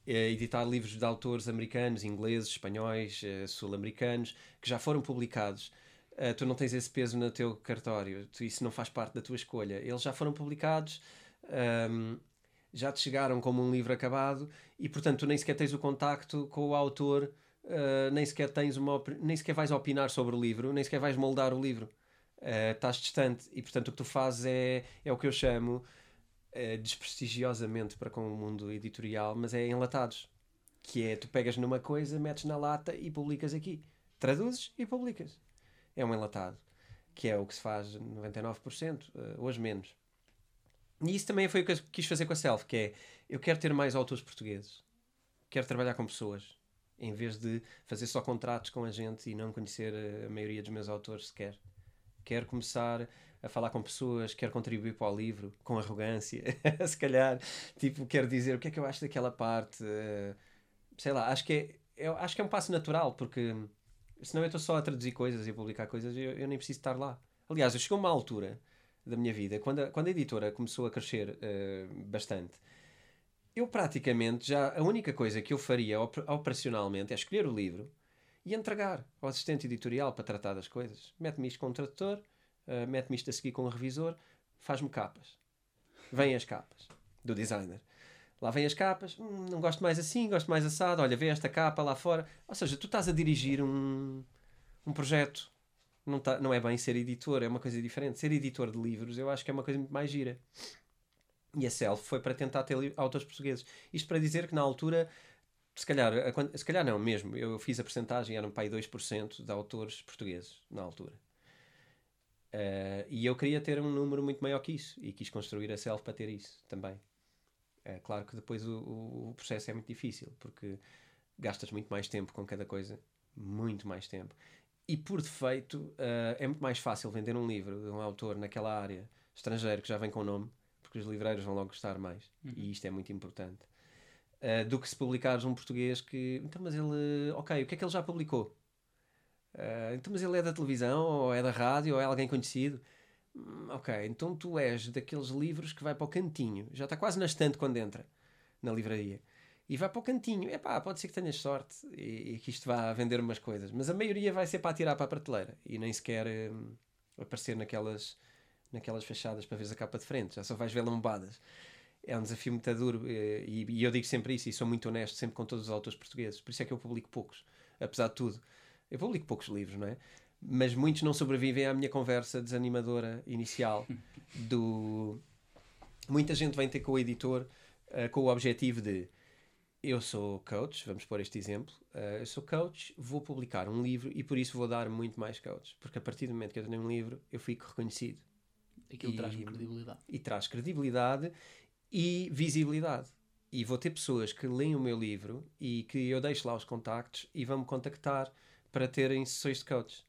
é editar livros de autores americanos, ingleses, espanhóis, eh, sul-americanos, que já foram publicados. eh, tu não tens esse peso no teu cartório, tu- isso não faz parte da tua escolha. Eles já foram publicados, hum, já te chegaram como um livro acabado e, portanto, tu nem sequer tens o contacto com o autor, uh, nem sequer tens uma nem sequer vais opinar sobre o livro, nem sequer vais moldar o livro. Uh, estás distante e, portanto, o que tu fazes é, é o que eu chamo uh, desprestigiosamente para com o mundo editorial, mas é enlatados. Que é, tu pegas numa coisa, metes na lata e publicas aqui. Traduzes e publicas. É um enlatado. Que é o que se faz 99%, uh, hoje menos. E isso também foi o que eu quis fazer com a Self, que é, eu quero ter mais autores portugueses. Quero trabalhar com pessoas. Em vez de fazer só contratos com a gente e não conhecer a maioria dos meus autores sequer. Quero começar a falar com pessoas, quero contribuir para o livro, com arrogância, se calhar. Tipo, quero dizer o que é que eu acho daquela parte. eh, sei lá, acho que é, eu acho que é um passo natural, porque senão eu estou só a traduzir coisas e a publicar coisas, eu, eu nem preciso estar lá. Aliás, eu chegou uma altura da minha vida, quando a, quando a editora começou a crescer eh, bastante, eu praticamente já a única coisa que eu faria op- operacionalmente é escolher o livro e entregar ao assistente editorial para tratar das coisas. Mete-me isto com o tradutor, eh, mete-me isto a seguir com o revisor, faz-me capas. Vêm as capas do designer. Lá vêm as capas, "Hum, não gosto mais assim, gosto mais assado, olha, vê esta capa lá fora. Ou seja, tu estás a dirigir um, um projeto. Não, tá, não é bem ser editor, é uma coisa diferente. Ser editor de livros eu acho que é uma coisa muito mais gira. E a Self foi para tentar ter autores portugueses. Isto para dizer que na altura, se calhar, a se calhar não mesmo, eu fiz a porcentagem, eram para aí 2% de autores portugueses na altura. Eh, e eu queria ter um número muito maior que isso e quis construir a Self para ter isso também. É claro que depois o, o- o processo é muito difícil porque gastas muito mais tempo com cada coisa, muito mais tempo. E por defeito, eh, é muito mais fácil vender um livro de um autor naquela área estrangeiro que já vem com nome, porque os livreiros vão logo gostar mais. E isto é muito importante. Eh, do que se publicares um português que. Então, mas ele. Ok, o que é que ele já publicou? Eh, então, mas ele é da televisão, ou é da rádio, ou é alguém conhecido? Hum, ok, então tu és daqueles livros que vai para o cantinho, já está quase na estante quando entra na livraria. E vai para o cantinho. Epá, pode ser que tenhas sorte e, e que isto vá vender umas coisas. Mas a maioria vai ser para atirar para a prateleira e nem sequer hum, aparecer naquelas, naquelas fachadas para ver a capa de frente. Já só vais ver lambadas. É um desafio muito duro eh, e, e eu digo sempre isso e sou muito honesto sempre com todos os autores portugueses. Por isso é que eu publico poucos, apesar de tudo. Eu publico poucos livros, não é? Mas muitos não sobrevivem à minha conversa desanimadora inicial do... Muita gente vem ter com o editor eh, com o objetivo de eu sou coach, vamos pôr este exemplo, eh, eu sou coach, vou publicar um livro e por isso vou dar muito mais coach, porque a partir do momento que eu tenho um livro, eu fico reconhecido Aquilo E- traz-me credibilidade. e traz credibilidade e visibilidade. E vou ter pessoas que leem o meu livro e que eu deixo lá os contactos e vão-me contactar para terem sessões de coach.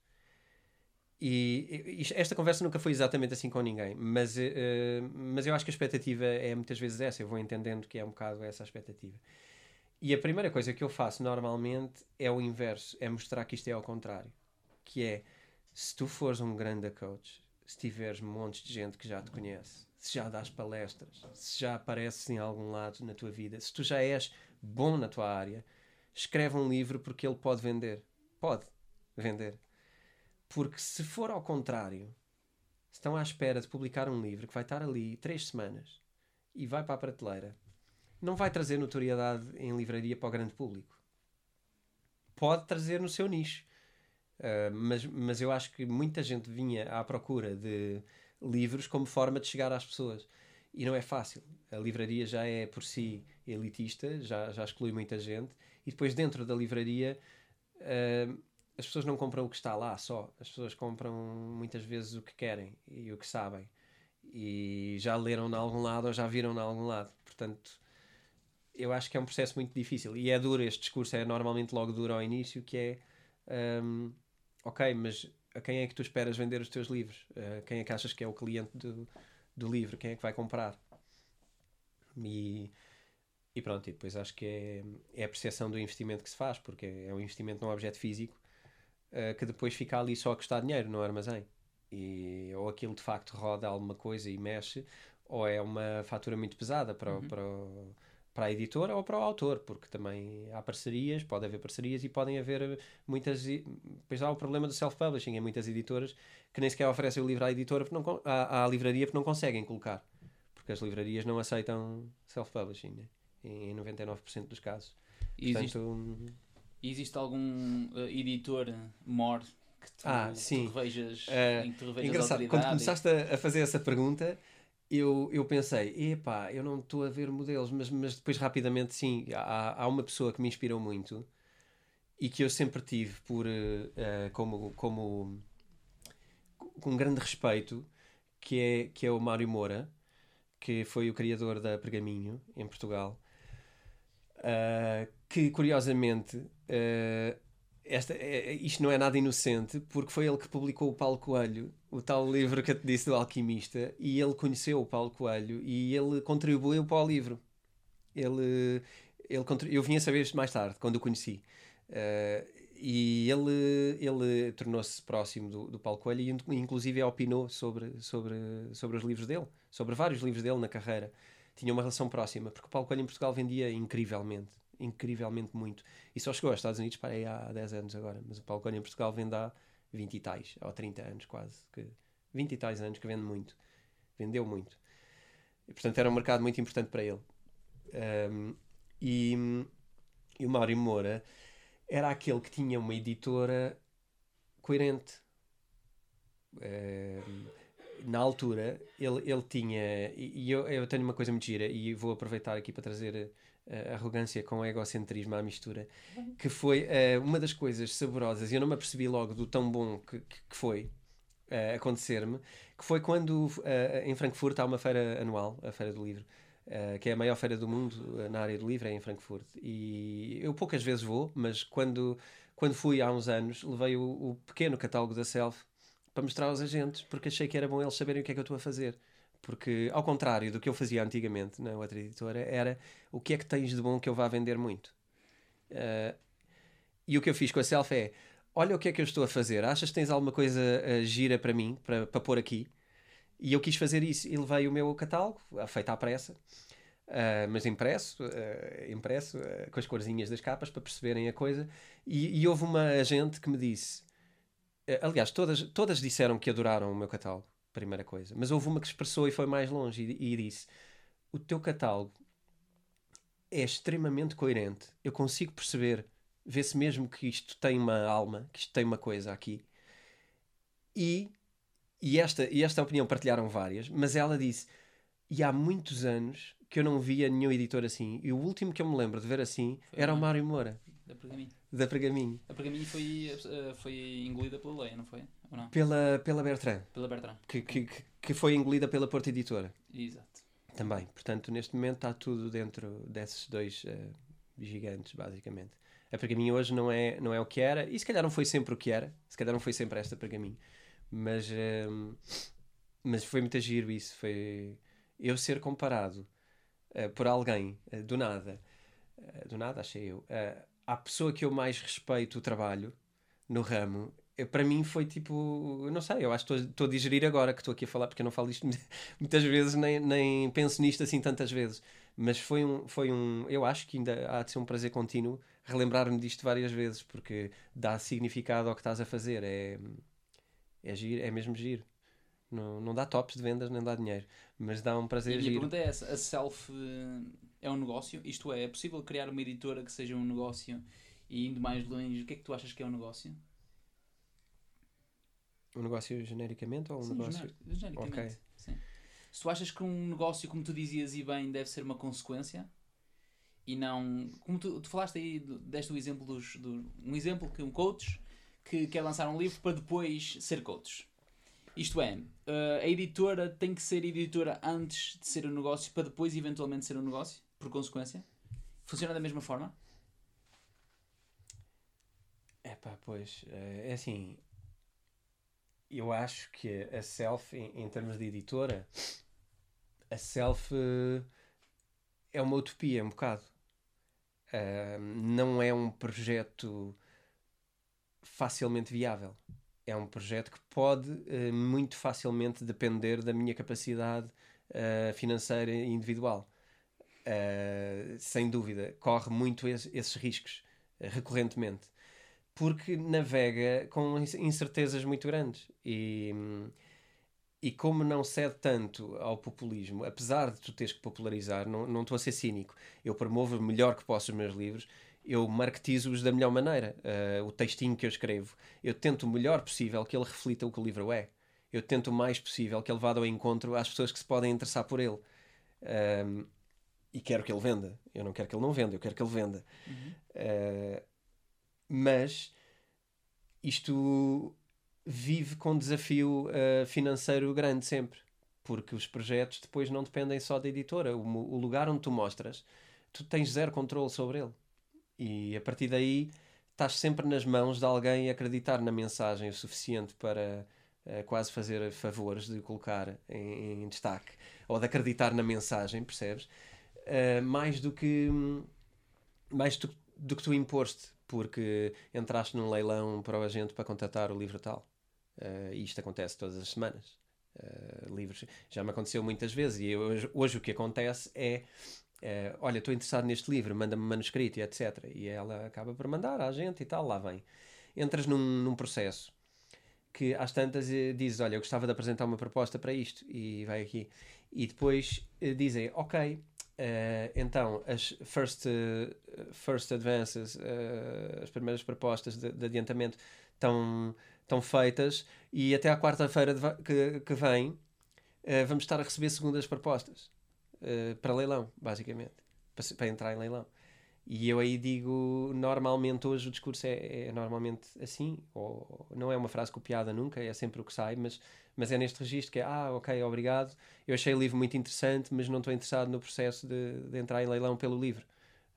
E, e esta conversa nunca foi exatamente assim com ninguém, mas, eh, mas eu acho que a expectativa é muitas vezes essa. Eu vou entendendo que é um bocado essa a expectativa. E a primeira coisa que eu faço normalmente é o inverso: é mostrar que isto é ao contrário. Que é, se tu fores um grande coach, se tiveres montes de gente que já te conhece, se já dás palestras, se já apareces em algum lado na tua vida, se tu já és bom na tua área, escreve um livro porque ele pode vender. Pode vender. Porque se for ao contrário, estão à espera de publicar um livro que vai estar ali três semanas e vai para a prateleira não vai trazer notoriedade em livraria para o grande público. Pode trazer no seu nicho. Uh, mas, mas eu acho que muita gente vinha à procura de livros como forma de chegar às pessoas. E não é fácil. A livraria já é por si elitista, já, já exclui muita gente. E depois, dentro da livraria, uh, as pessoas não compram o que está lá só. As pessoas compram muitas vezes o que querem e o que sabem. E já leram em algum lado ou já viram em algum lado. Portanto, eu acho que é um processo muito difícil. E é duro, este discurso é normalmente logo duro ao início, que é... Um, ok, mas a quem é que tu esperas vender os teus livros? Uh, quem é que achas que é o cliente do, do livro? Quem é que vai comprar? E, e pronto, e depois acho que é, é a percepção do investimento que se faz, porque é um investimento num objeto físico uh, que depois fica ali só a custar dinheiro no armazém. E, ou aquilo de facto roda alguma coisa e mexe, ou é uma fatura muito pesada para, uhum. para, o, para a editora ou para o autor, porque também há parcerias, pode haver parcerias e podem haver muitas. Depois há o problema do self-publishing, em muitas editoras que nem sequer oferecem o livro à editora, porque não, à, à livraria, porque não conseguem colocar, porque as livrarias não aceitam self-publishing né? em 99% dos casos. E Portanto, existe, existe algum uh, editor mor que tu, ah, sim. tu revejas, uh, em que tu revejas engraçado, quando começaste a, a fazer essa pergunta eu, eu pensei, epá, eu não estou a ver modelos, mas, mas depois rapidamente sim, há, há uma pessoa que me inspirou muito e que eu sempre tive por uh, como, como com grande respeito, que é, que é o Mário Moura, que foi o criador da Pergaminho em Portugal, uh, que curiosamente uh, esta, é, é, isto não é nada inocente, porque foi ele que publicou o Paulo Coelho, o tal livro que eu te disse do Alquimista, e ele conheceu o Paulo Coelho e ele contribuiu para o livro. Ele, ele eu vinha saber isto mais tarde, quando o conheci. Uh, e ele, ele tornou-se próximo do, do Paulo Coelho e, inclusive, opinou sobre, sobre, sobre os livros dele, sobre vários livros dele na carreira. Tinha uma relação próxima, porque o Paulo Coelho em Portugal vendia incrivelmente incrivelmente muito. E só chegou aos Estados Unidos, para aí há 10 anos agora. Mas o Coelho em Portugal vende há 20 e tais, ou 30 anos quase. Que, 20 e tais anos que vende muito. Vendeu muito. E, portanto, era um mercado muito importante para ele. Um, e, e o Mário Moura era aquele que tinha uma editora coerente. Um, na altura, ele, ele tinha. E eu, eu tenho uma coisa muito gira, e vou aproveitar aqui para trazer arrogância com egocentrismo à mistura, que foi uh, uma das coisas saborosas, e eu não me apercebi logo do tão bom que, que, foi uh, acontecer-me, que foi quando em Frankfurt há uma feira anual, a Feira do Livro, que é a maior feira do mundo na área do livro, é em Frankfurt. E eu poucas vezes vou, mas quando, quando fui há uns anos, levei o, o pequeno catálogo da Self para mostrar aos agentes, porque achei que era bom eles saberem o que é que eu estou a fazer. Porque, ao contrário do que eu fazia antigamente na outra editora, era o que é que tens de bom que eu vá vender muito. Uh, e o que eu fiz com a Self é: olha o que é que eu estou a fazer, achas que tens alguma coisa uh, gira para mim, para, para pôr aqui? E eu quis fazer isso e levei o meu catálogo, feito à pressa, uh, mas impresso, uh, impresso uh, com as corzinhas das capas para perceberem a coisa. E, e houve uma agente que me disse: aliás, todas, todas disseram que adoraram o meu catálogo primeira coisa. Mas houve uma que expressou e foi mais longe e, e disse: O teu catálogo é extremamente coerente. Eu consigo perceber, vê-se mesmo que isto tem uma alma, que isto tem uma coisa aqui. E, e, esta, e esta opinião partilharam várias, mas ela disse: E há muitos anos que eu não via nenhum editor assim. E o último que eu me lembro de ver assim foi era o Mário Moura. Da Pergaminho. Da Pergaminho. A Pergaminho foi, eh, foi engolida pela lei, não foi? Ou não? Pela, pela Bertrand. Pela Bertrand. Que, que, que foi engolida pela Porta Editora. Exato. Também. Portanto, neste momento está tudo dentro desses dois uh, gigantes, basicamente. A Pergaminho hoje não é, não é o que era, e se calhar não foi sempre o que era, se calhar não foi sempre esta Pergaminho, mas, uh, mas foi muito giro isso. Foi eu ser comparado uh, por alguém, uh, do nada, do nada, achei eu, à pessoa que eu mais respeito o trabalho no ramo para mim foi tipo, não sei, eu acho que estou a digerir agora que estou aqui a falar, porque eu não falo isto muitas vezes, nem, nem penso nisto assim tantas vezes. Mas foi um, foi um, eu acho que ainda há de ser um prazer contínuo relembrar-me disto várias vezes, porque dá significado ao que estás a fazer. É, é, giro, é mesmo giro. Não, não dá tops de vendas, nem dá dinheiro, mas dá um prazer e a minha pergunta é essa: a self é um negócio? Isto é, é possível criar uma editora que seja um negócio e indo mais longe, o que é que tu achas que é um negócio? Um negócio genericamente ou um Sim, negócio. gener- genericamente. Ok. Sim. Se tu achas que um negócio, como tu dizias e bem, deve ser uma consequência e não. Como tu, tu falaste aí, deste o exemplo dos. Do, um exemplo que um coach que quer lançar um livro para depois ser coach. Isto é, eh, a editora tem que ser editora antes de ser um negócio para depois eventualmente ser um negócio, por consequência? Funciona da mesma forma? É pá, pois. eh, É assim. Eu acho que a Self, em, em termos de editora, a Self eh, é uma utopia, um bocado. Ah, não é um projeto facilmente viável. É um projeto que pode eh, muito facilmente depender da minha capacidade eh, financeira individual. Ah, sem dúvida, corre muito esse- esses riscos recorrentemente porque navega com inc- incertezas muito grandes e, e como não cede tanto ao populismo, apesar de tu teres que popularizar, não, não estou a ser cínico, eu promovo o melhor que posso os meus livros, eu marketizo-os da melhor maneira. Eh, o textinho que eu escrevo, eu tento o melhor possível que ele reflita o que o livro é. Eu tento o mais possível que ele vá ao encontro às pessoas que se podem interessar por ele. Ahm, e quero que ele venda. Eu não quero que ele não venda, eu quero que ele venda. Eh, mas isto vive com desafio eh, financeiro grande sempre, porque os projetos depois não dependem só da editora. O, o lugar onde tu mostras, tu tens zero controle sobre ele. E a partir daí estás sempre nas mãos de alguém acreditar na mensagem o suficiente para eh, quase fazer favores de colocar em, em destaque ou de acreditar na mensagem, percebes? Eh, mais do que mais do, do que tu imposte, porque entraste num leilão para o agente para contratar o livro tal. Eh, e isto acontece todas as semanas. Eh, livros já me aconteceu muitas vezes e hoje, hoje o que acontece é eh, olha, estou interessado neste livro, manda-me manuscrito e etc. E ela acaba por mandar à gente e tal, lá vem. Entras num, num processo que às tantas dizes, olha, eu gostava de apresentar uma proposta para isto e vai aqui. E depois dizem, ok, eh, então as first, eh, first advances, eh, as primeiras propostas de, de adiantamento estão, feitas e até à quarta-feira que, que vem vamos estar a receber segundas propostas para leilão, basicamente, para, para entrar em leilão. E eu aí digo, normalmente hoje o discurso é, é normalmente assim, ou não é uma frase copiada nunca, é sempre o que sai, mas, mas é neste registro que é, ah, ok, obrigado, eu achei o livro muito interessante, mas não estou interessado no processo de, de entrar em leilão pelo livro.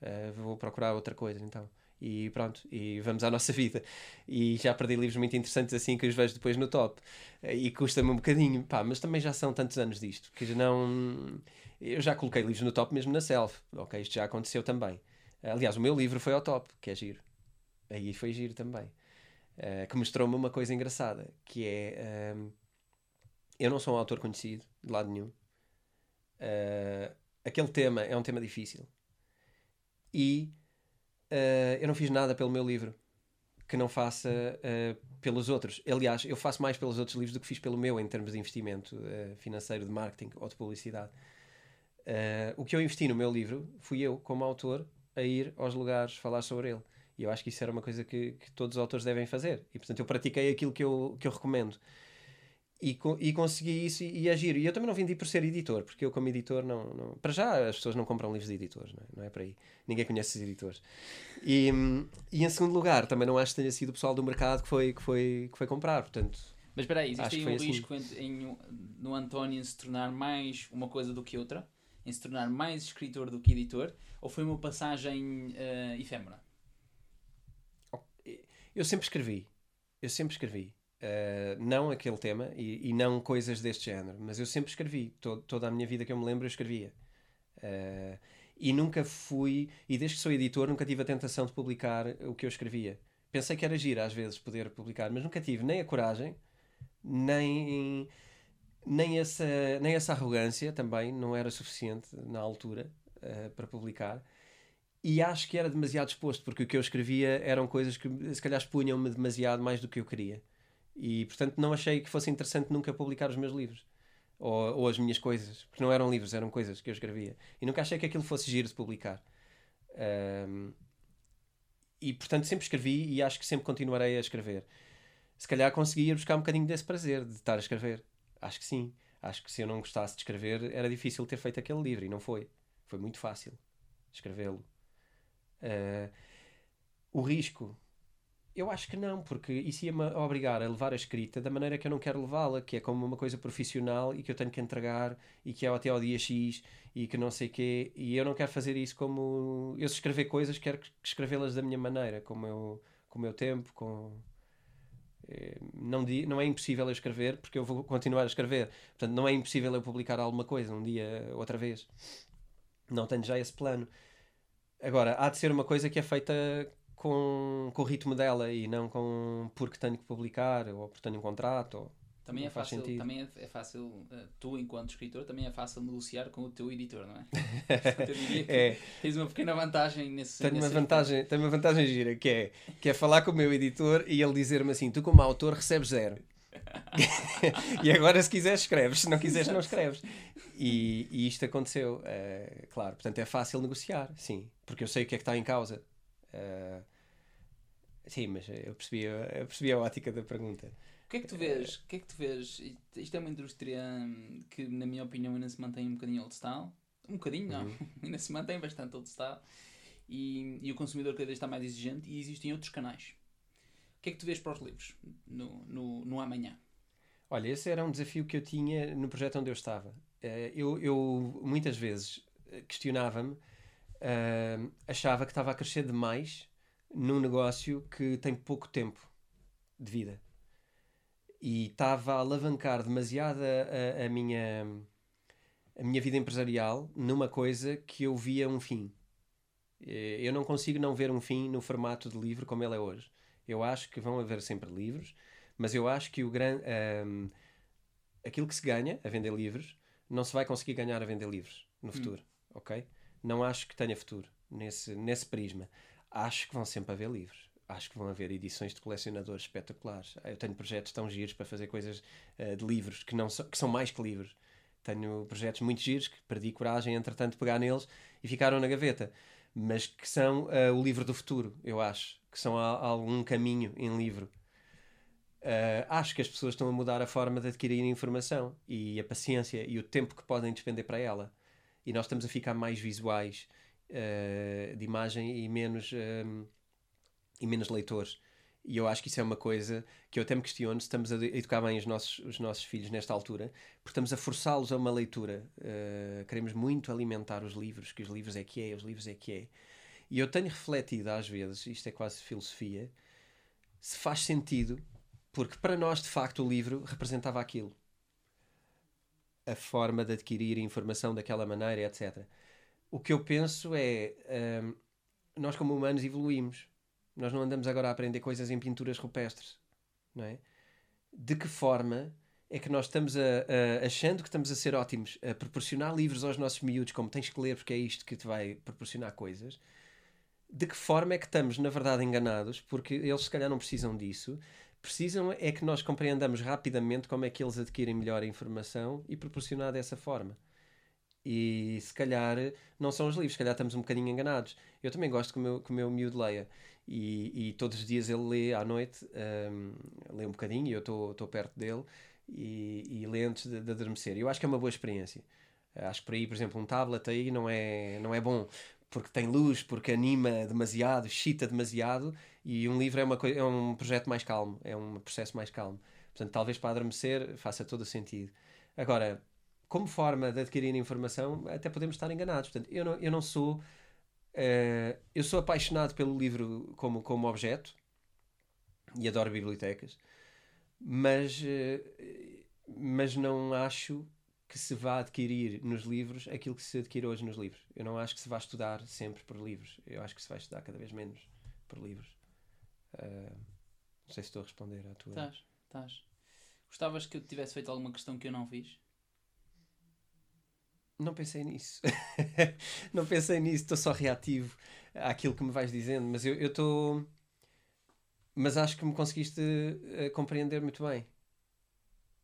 Eh, vou procurar outra coisa, então. E pronto, e vamos à nossa vida. E já perdi livros muito interessantes assim que os vejo depois no top. Eh, E custa-me um bocadinho, pá, mas também já são tantos anos disto, que não... Eu já coloquei livros no top mesmo na self, ok, isto já aconteceu também. Aliás, o meu livro foi ao top, que é giro. Aí foi giro também. Eh, que mostrou-me uma coisa engraçada, que é... ehm, eu não sou um autor conhecido, de lado nenhum. Eh, aquele tema é um tema difícil. E eh, eu não fiz nada pelo meu livro que não faça eh, pelos outros. Aliás, eu faço mais pelos outros livros do que fiz pelo meu em termos de investimento financeiro, de marketing ou de publicidade. O que eu investi no meu livro fui eu, como autor, a ir aos lugares falar sobre ele. E eu acho que isso era uma coisa que, que todos os autores devem fazer. E portanto eu pratiquei aquilo que eu, que eu recomendo. E, co- e consegui isso e, e é giro. E eu também não vendi por ser editor, porque eu, como editor, não, não- para já as pessoas não compram livros de editores, não é, não é por aí. Ninguém conhece os editores. E, e em segundo lugar, também não acho que tenha sido o pessoal do mercado que foi, que foi, que foi comprar. Portanto, Mas espera aí, existe aí um assim. risco em, em- no António em se tornar mais uma coisa do que outra? Em se tornar mais escritor do que editor? Ou foi uma passagem eh, efêmera? eu sempre escrevi. Eu sempre escrevi. Uh, não aquele tema e, e não coisas deste género, mas eu sempre escrevi. To- toda a minha vida que eu me lembro, eu escrevia. Uh, e nunca fui, e desde que sou editor, nunca tive a tentação de publicar o que eu escrevia. Pensei que era giro às vezes poder publicar, mas nunca tive nem a coragem, nem, nem, essa, nem essa arrogância também, não era suficiente na altura uh, para publicar. E acho que era demasiado exposto, porque o que eu escrevia eram coisas que se calhar expunham-me demasiado mais do que eu queria. E portanto não achei que fosse interessante nunca publicar os meus livros. ou, ou as minhas coisas, porque não eram livros, eram coisas que eu escrevia. E nunca achei que aquilo fosse giro de publicar. Um, e portanto sempre escrevi e acho que sempre continuarei a escrever. Se calhar consegui ir buscar um bocadinho desse prazer de estar a escrever. Acho que sim. Acho que se eu não gostasse de escrever era difícil ter feito aquele livro e não foi. Foi muito fácil escrevê-lo. Uh, o risco eu acho que não, porque isso ia-me obrigar a levar a escrita da maneira que eu não quero levá-la, que é como uma coisa profissional e que eu tenho que entregar e que é até ao dia X e que não sei quê. E eu não quero fazer isso como. Eu se escrever coisas, quero escrevê-las da minha maneira, com o meu, com o meu tempo, com. É, não, não é impossível eu escrever porque eu vou continuar a escrever. Portanto, não é impossível eu publicar alguma coisa um dia, outra vez. Não tenho já esse plano. Agora, há de ser uma coisa que é feita com, com o ritmo dela e não com porque tenho que publicar ou porque tenho um contrato. Ou, também é fácil, sentido. também é, é fácil, uh, tu enquanto escritor, também é fácil negociar com o teu editor, não é? eu diria que é. tens uma pequena vantagem nesse tenho nesse uma vantagem Tenho uma vantagem gira, que é, que é falar com o meu editor e ele dizer-me assim, tu como autor recebes zero. e agora se quiseres escreves, se não quiseres não escreves. E, e isto aconteceu, uh, claro, portanto é fácil negociar, sim, porque eu sei o que é que está em causa. Uh, sim, mas eu percebi, eu percebi a ótica da pergunta. O que é que tu vês? O que é que tu vês? Isto é uma indústria hum, que, na minha opinião, ainda se mantém um bocadinho old style. Um bocadinho, não. Uhum. ainda se mantém bastante old style. E, e o consumidor cada vez está mais exigente e existem outros canais. Que é que tu vês para os livros no, no, no amanhã? Olha, esse era um desafio que eu tinha no projeto onde eu estava. Eh, eu, eu muitas vezes eh, questionava-me uh, achava que estava a crescer demais num negócio que tem pouco tempo de vida e estava a alavancar demasiado a, minha a minha vida empresarial numa coisa que eu via um fim. Eh, eu não consigo não ver um fim no formato de livro como ele é hoje. Eu acho que vão haver sempre livros, mas eu acho que o grande um, aquilo que se ganha a vender livros não se vai conseguir ganhar a vender livros no hum. futuro, hum. ok? não acho que tenha futuro nesse, nesse prisma. Acho que vão sempre haver livros. Acho que vão haver edições de colecionadores espetaculares. Eu tenho projetos tão giros para fazer coisas uh, de livros que, não so, que são mais que livros. Tenho projetos muito giros que perdi coragem, entretanto, de pegar neles e ficaram na gaveta. Mas que são uh, o livro do futuro, eu acho. Que são a, a algum caminho em livro. Uh, acho que as pessoas estão a mudar a forma de adquirir informação e a paciência e o tempo que podem despender para ela e nós estamos a ficar mais visuais uh, de imagem e menos, um, ehm, e menos leitores. E eu acho que isso é uma coisa que eu até me questiono se estamos a educar bem os nossos, os nossos filhos nesta altura, porque estamos a forçá-los a uma leitura. Uh, queremos muito alimentar os livros, que os livros é que é, os livros é que é. E eu tenho refletido às vezes, isto é quase filosofia, se faz sentido, porque para nós, de facto, o livro representava aquilo a forma de adquirir informação daquela maneira, etc. O que eu penso é. Um, nós, como humanos, evoluímos. Nós não andamos agora a aprender coisas em pinturas rupestres. Não é? De que forma é que nós estamos a, a, achando que estamos a ser ótimos a proporcionar livros aos nossos miúdos, como tens que ler porque é isto que te vai proporcionar coisas? De que forma é que estamos, na verdade, enganados, porque eles se calhar não precisam disso, precisam é que nós compreendamos rapidamente como é que eles adquirem melhor a informação e proporcionar dessa forma. E se calhar não são os livros, se calhar estamos um bocadinho enganados. Eu também gosto que o meu, que o meu miúdo leia. E, e todos os dias ele lê à noite, um, lê um bocadinho e eu estou perto dele e, e lê antes de, de adormecer. Eu acho que é uma boa experiência. Acho que por aí, por exemplo, um tablet aí não é, não é bom porque tem luz, porque anima demasiado, chita demasiado e um livro é, uma, é um projeto mais calmo, é um processo mais calmo. Portanto, talvez para adormecer faça todo o sentido. Agora, como forma de adquirir informação, até podemos estar enganados. Portanto, eu não, eu não sou. Uh, eu sou apaixonado pelo livro como, como objeto e adoro bibliotecas, mas, uh, mas não acho que se vá adquirir nos livros aquilo que se adquire hoje nos livros. Eu não acho que se vá estudar sempre por livros. Eu acho que se vai estudar cada vez menos por livros. Uh, não sei se estou a responder à tua. Estás, estás. Gostavas que eu tivesse feito alguma questão que eu não fiz? Não pensei nisso. não pensei nisso, estou só reativo àquilo que me vais dizendo, mas eu estou. Mas acho que me conseguiste uh, compreender muito bem.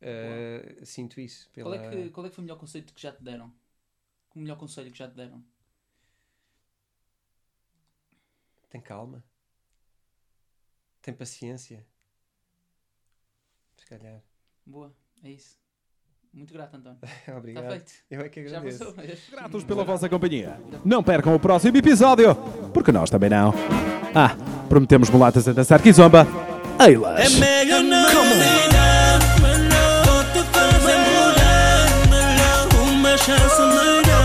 Uh, sinto isso. Pela... Qual, é que, qual é que foi o melhor conceito que já te deram? O melhor conselho que já te deram? Tem calma. Tem paciência. Se calhar. Boa, é isso. Muito grato, António. Obrigado. Está feito. Eu é que agradeço. Já passou. Gratos pela vossa companhia. Não percam o próximo episódio, porque nós também não. Ah, prometemos mulatas a dançar kizomba. Eilas! É melhor não chance to murder.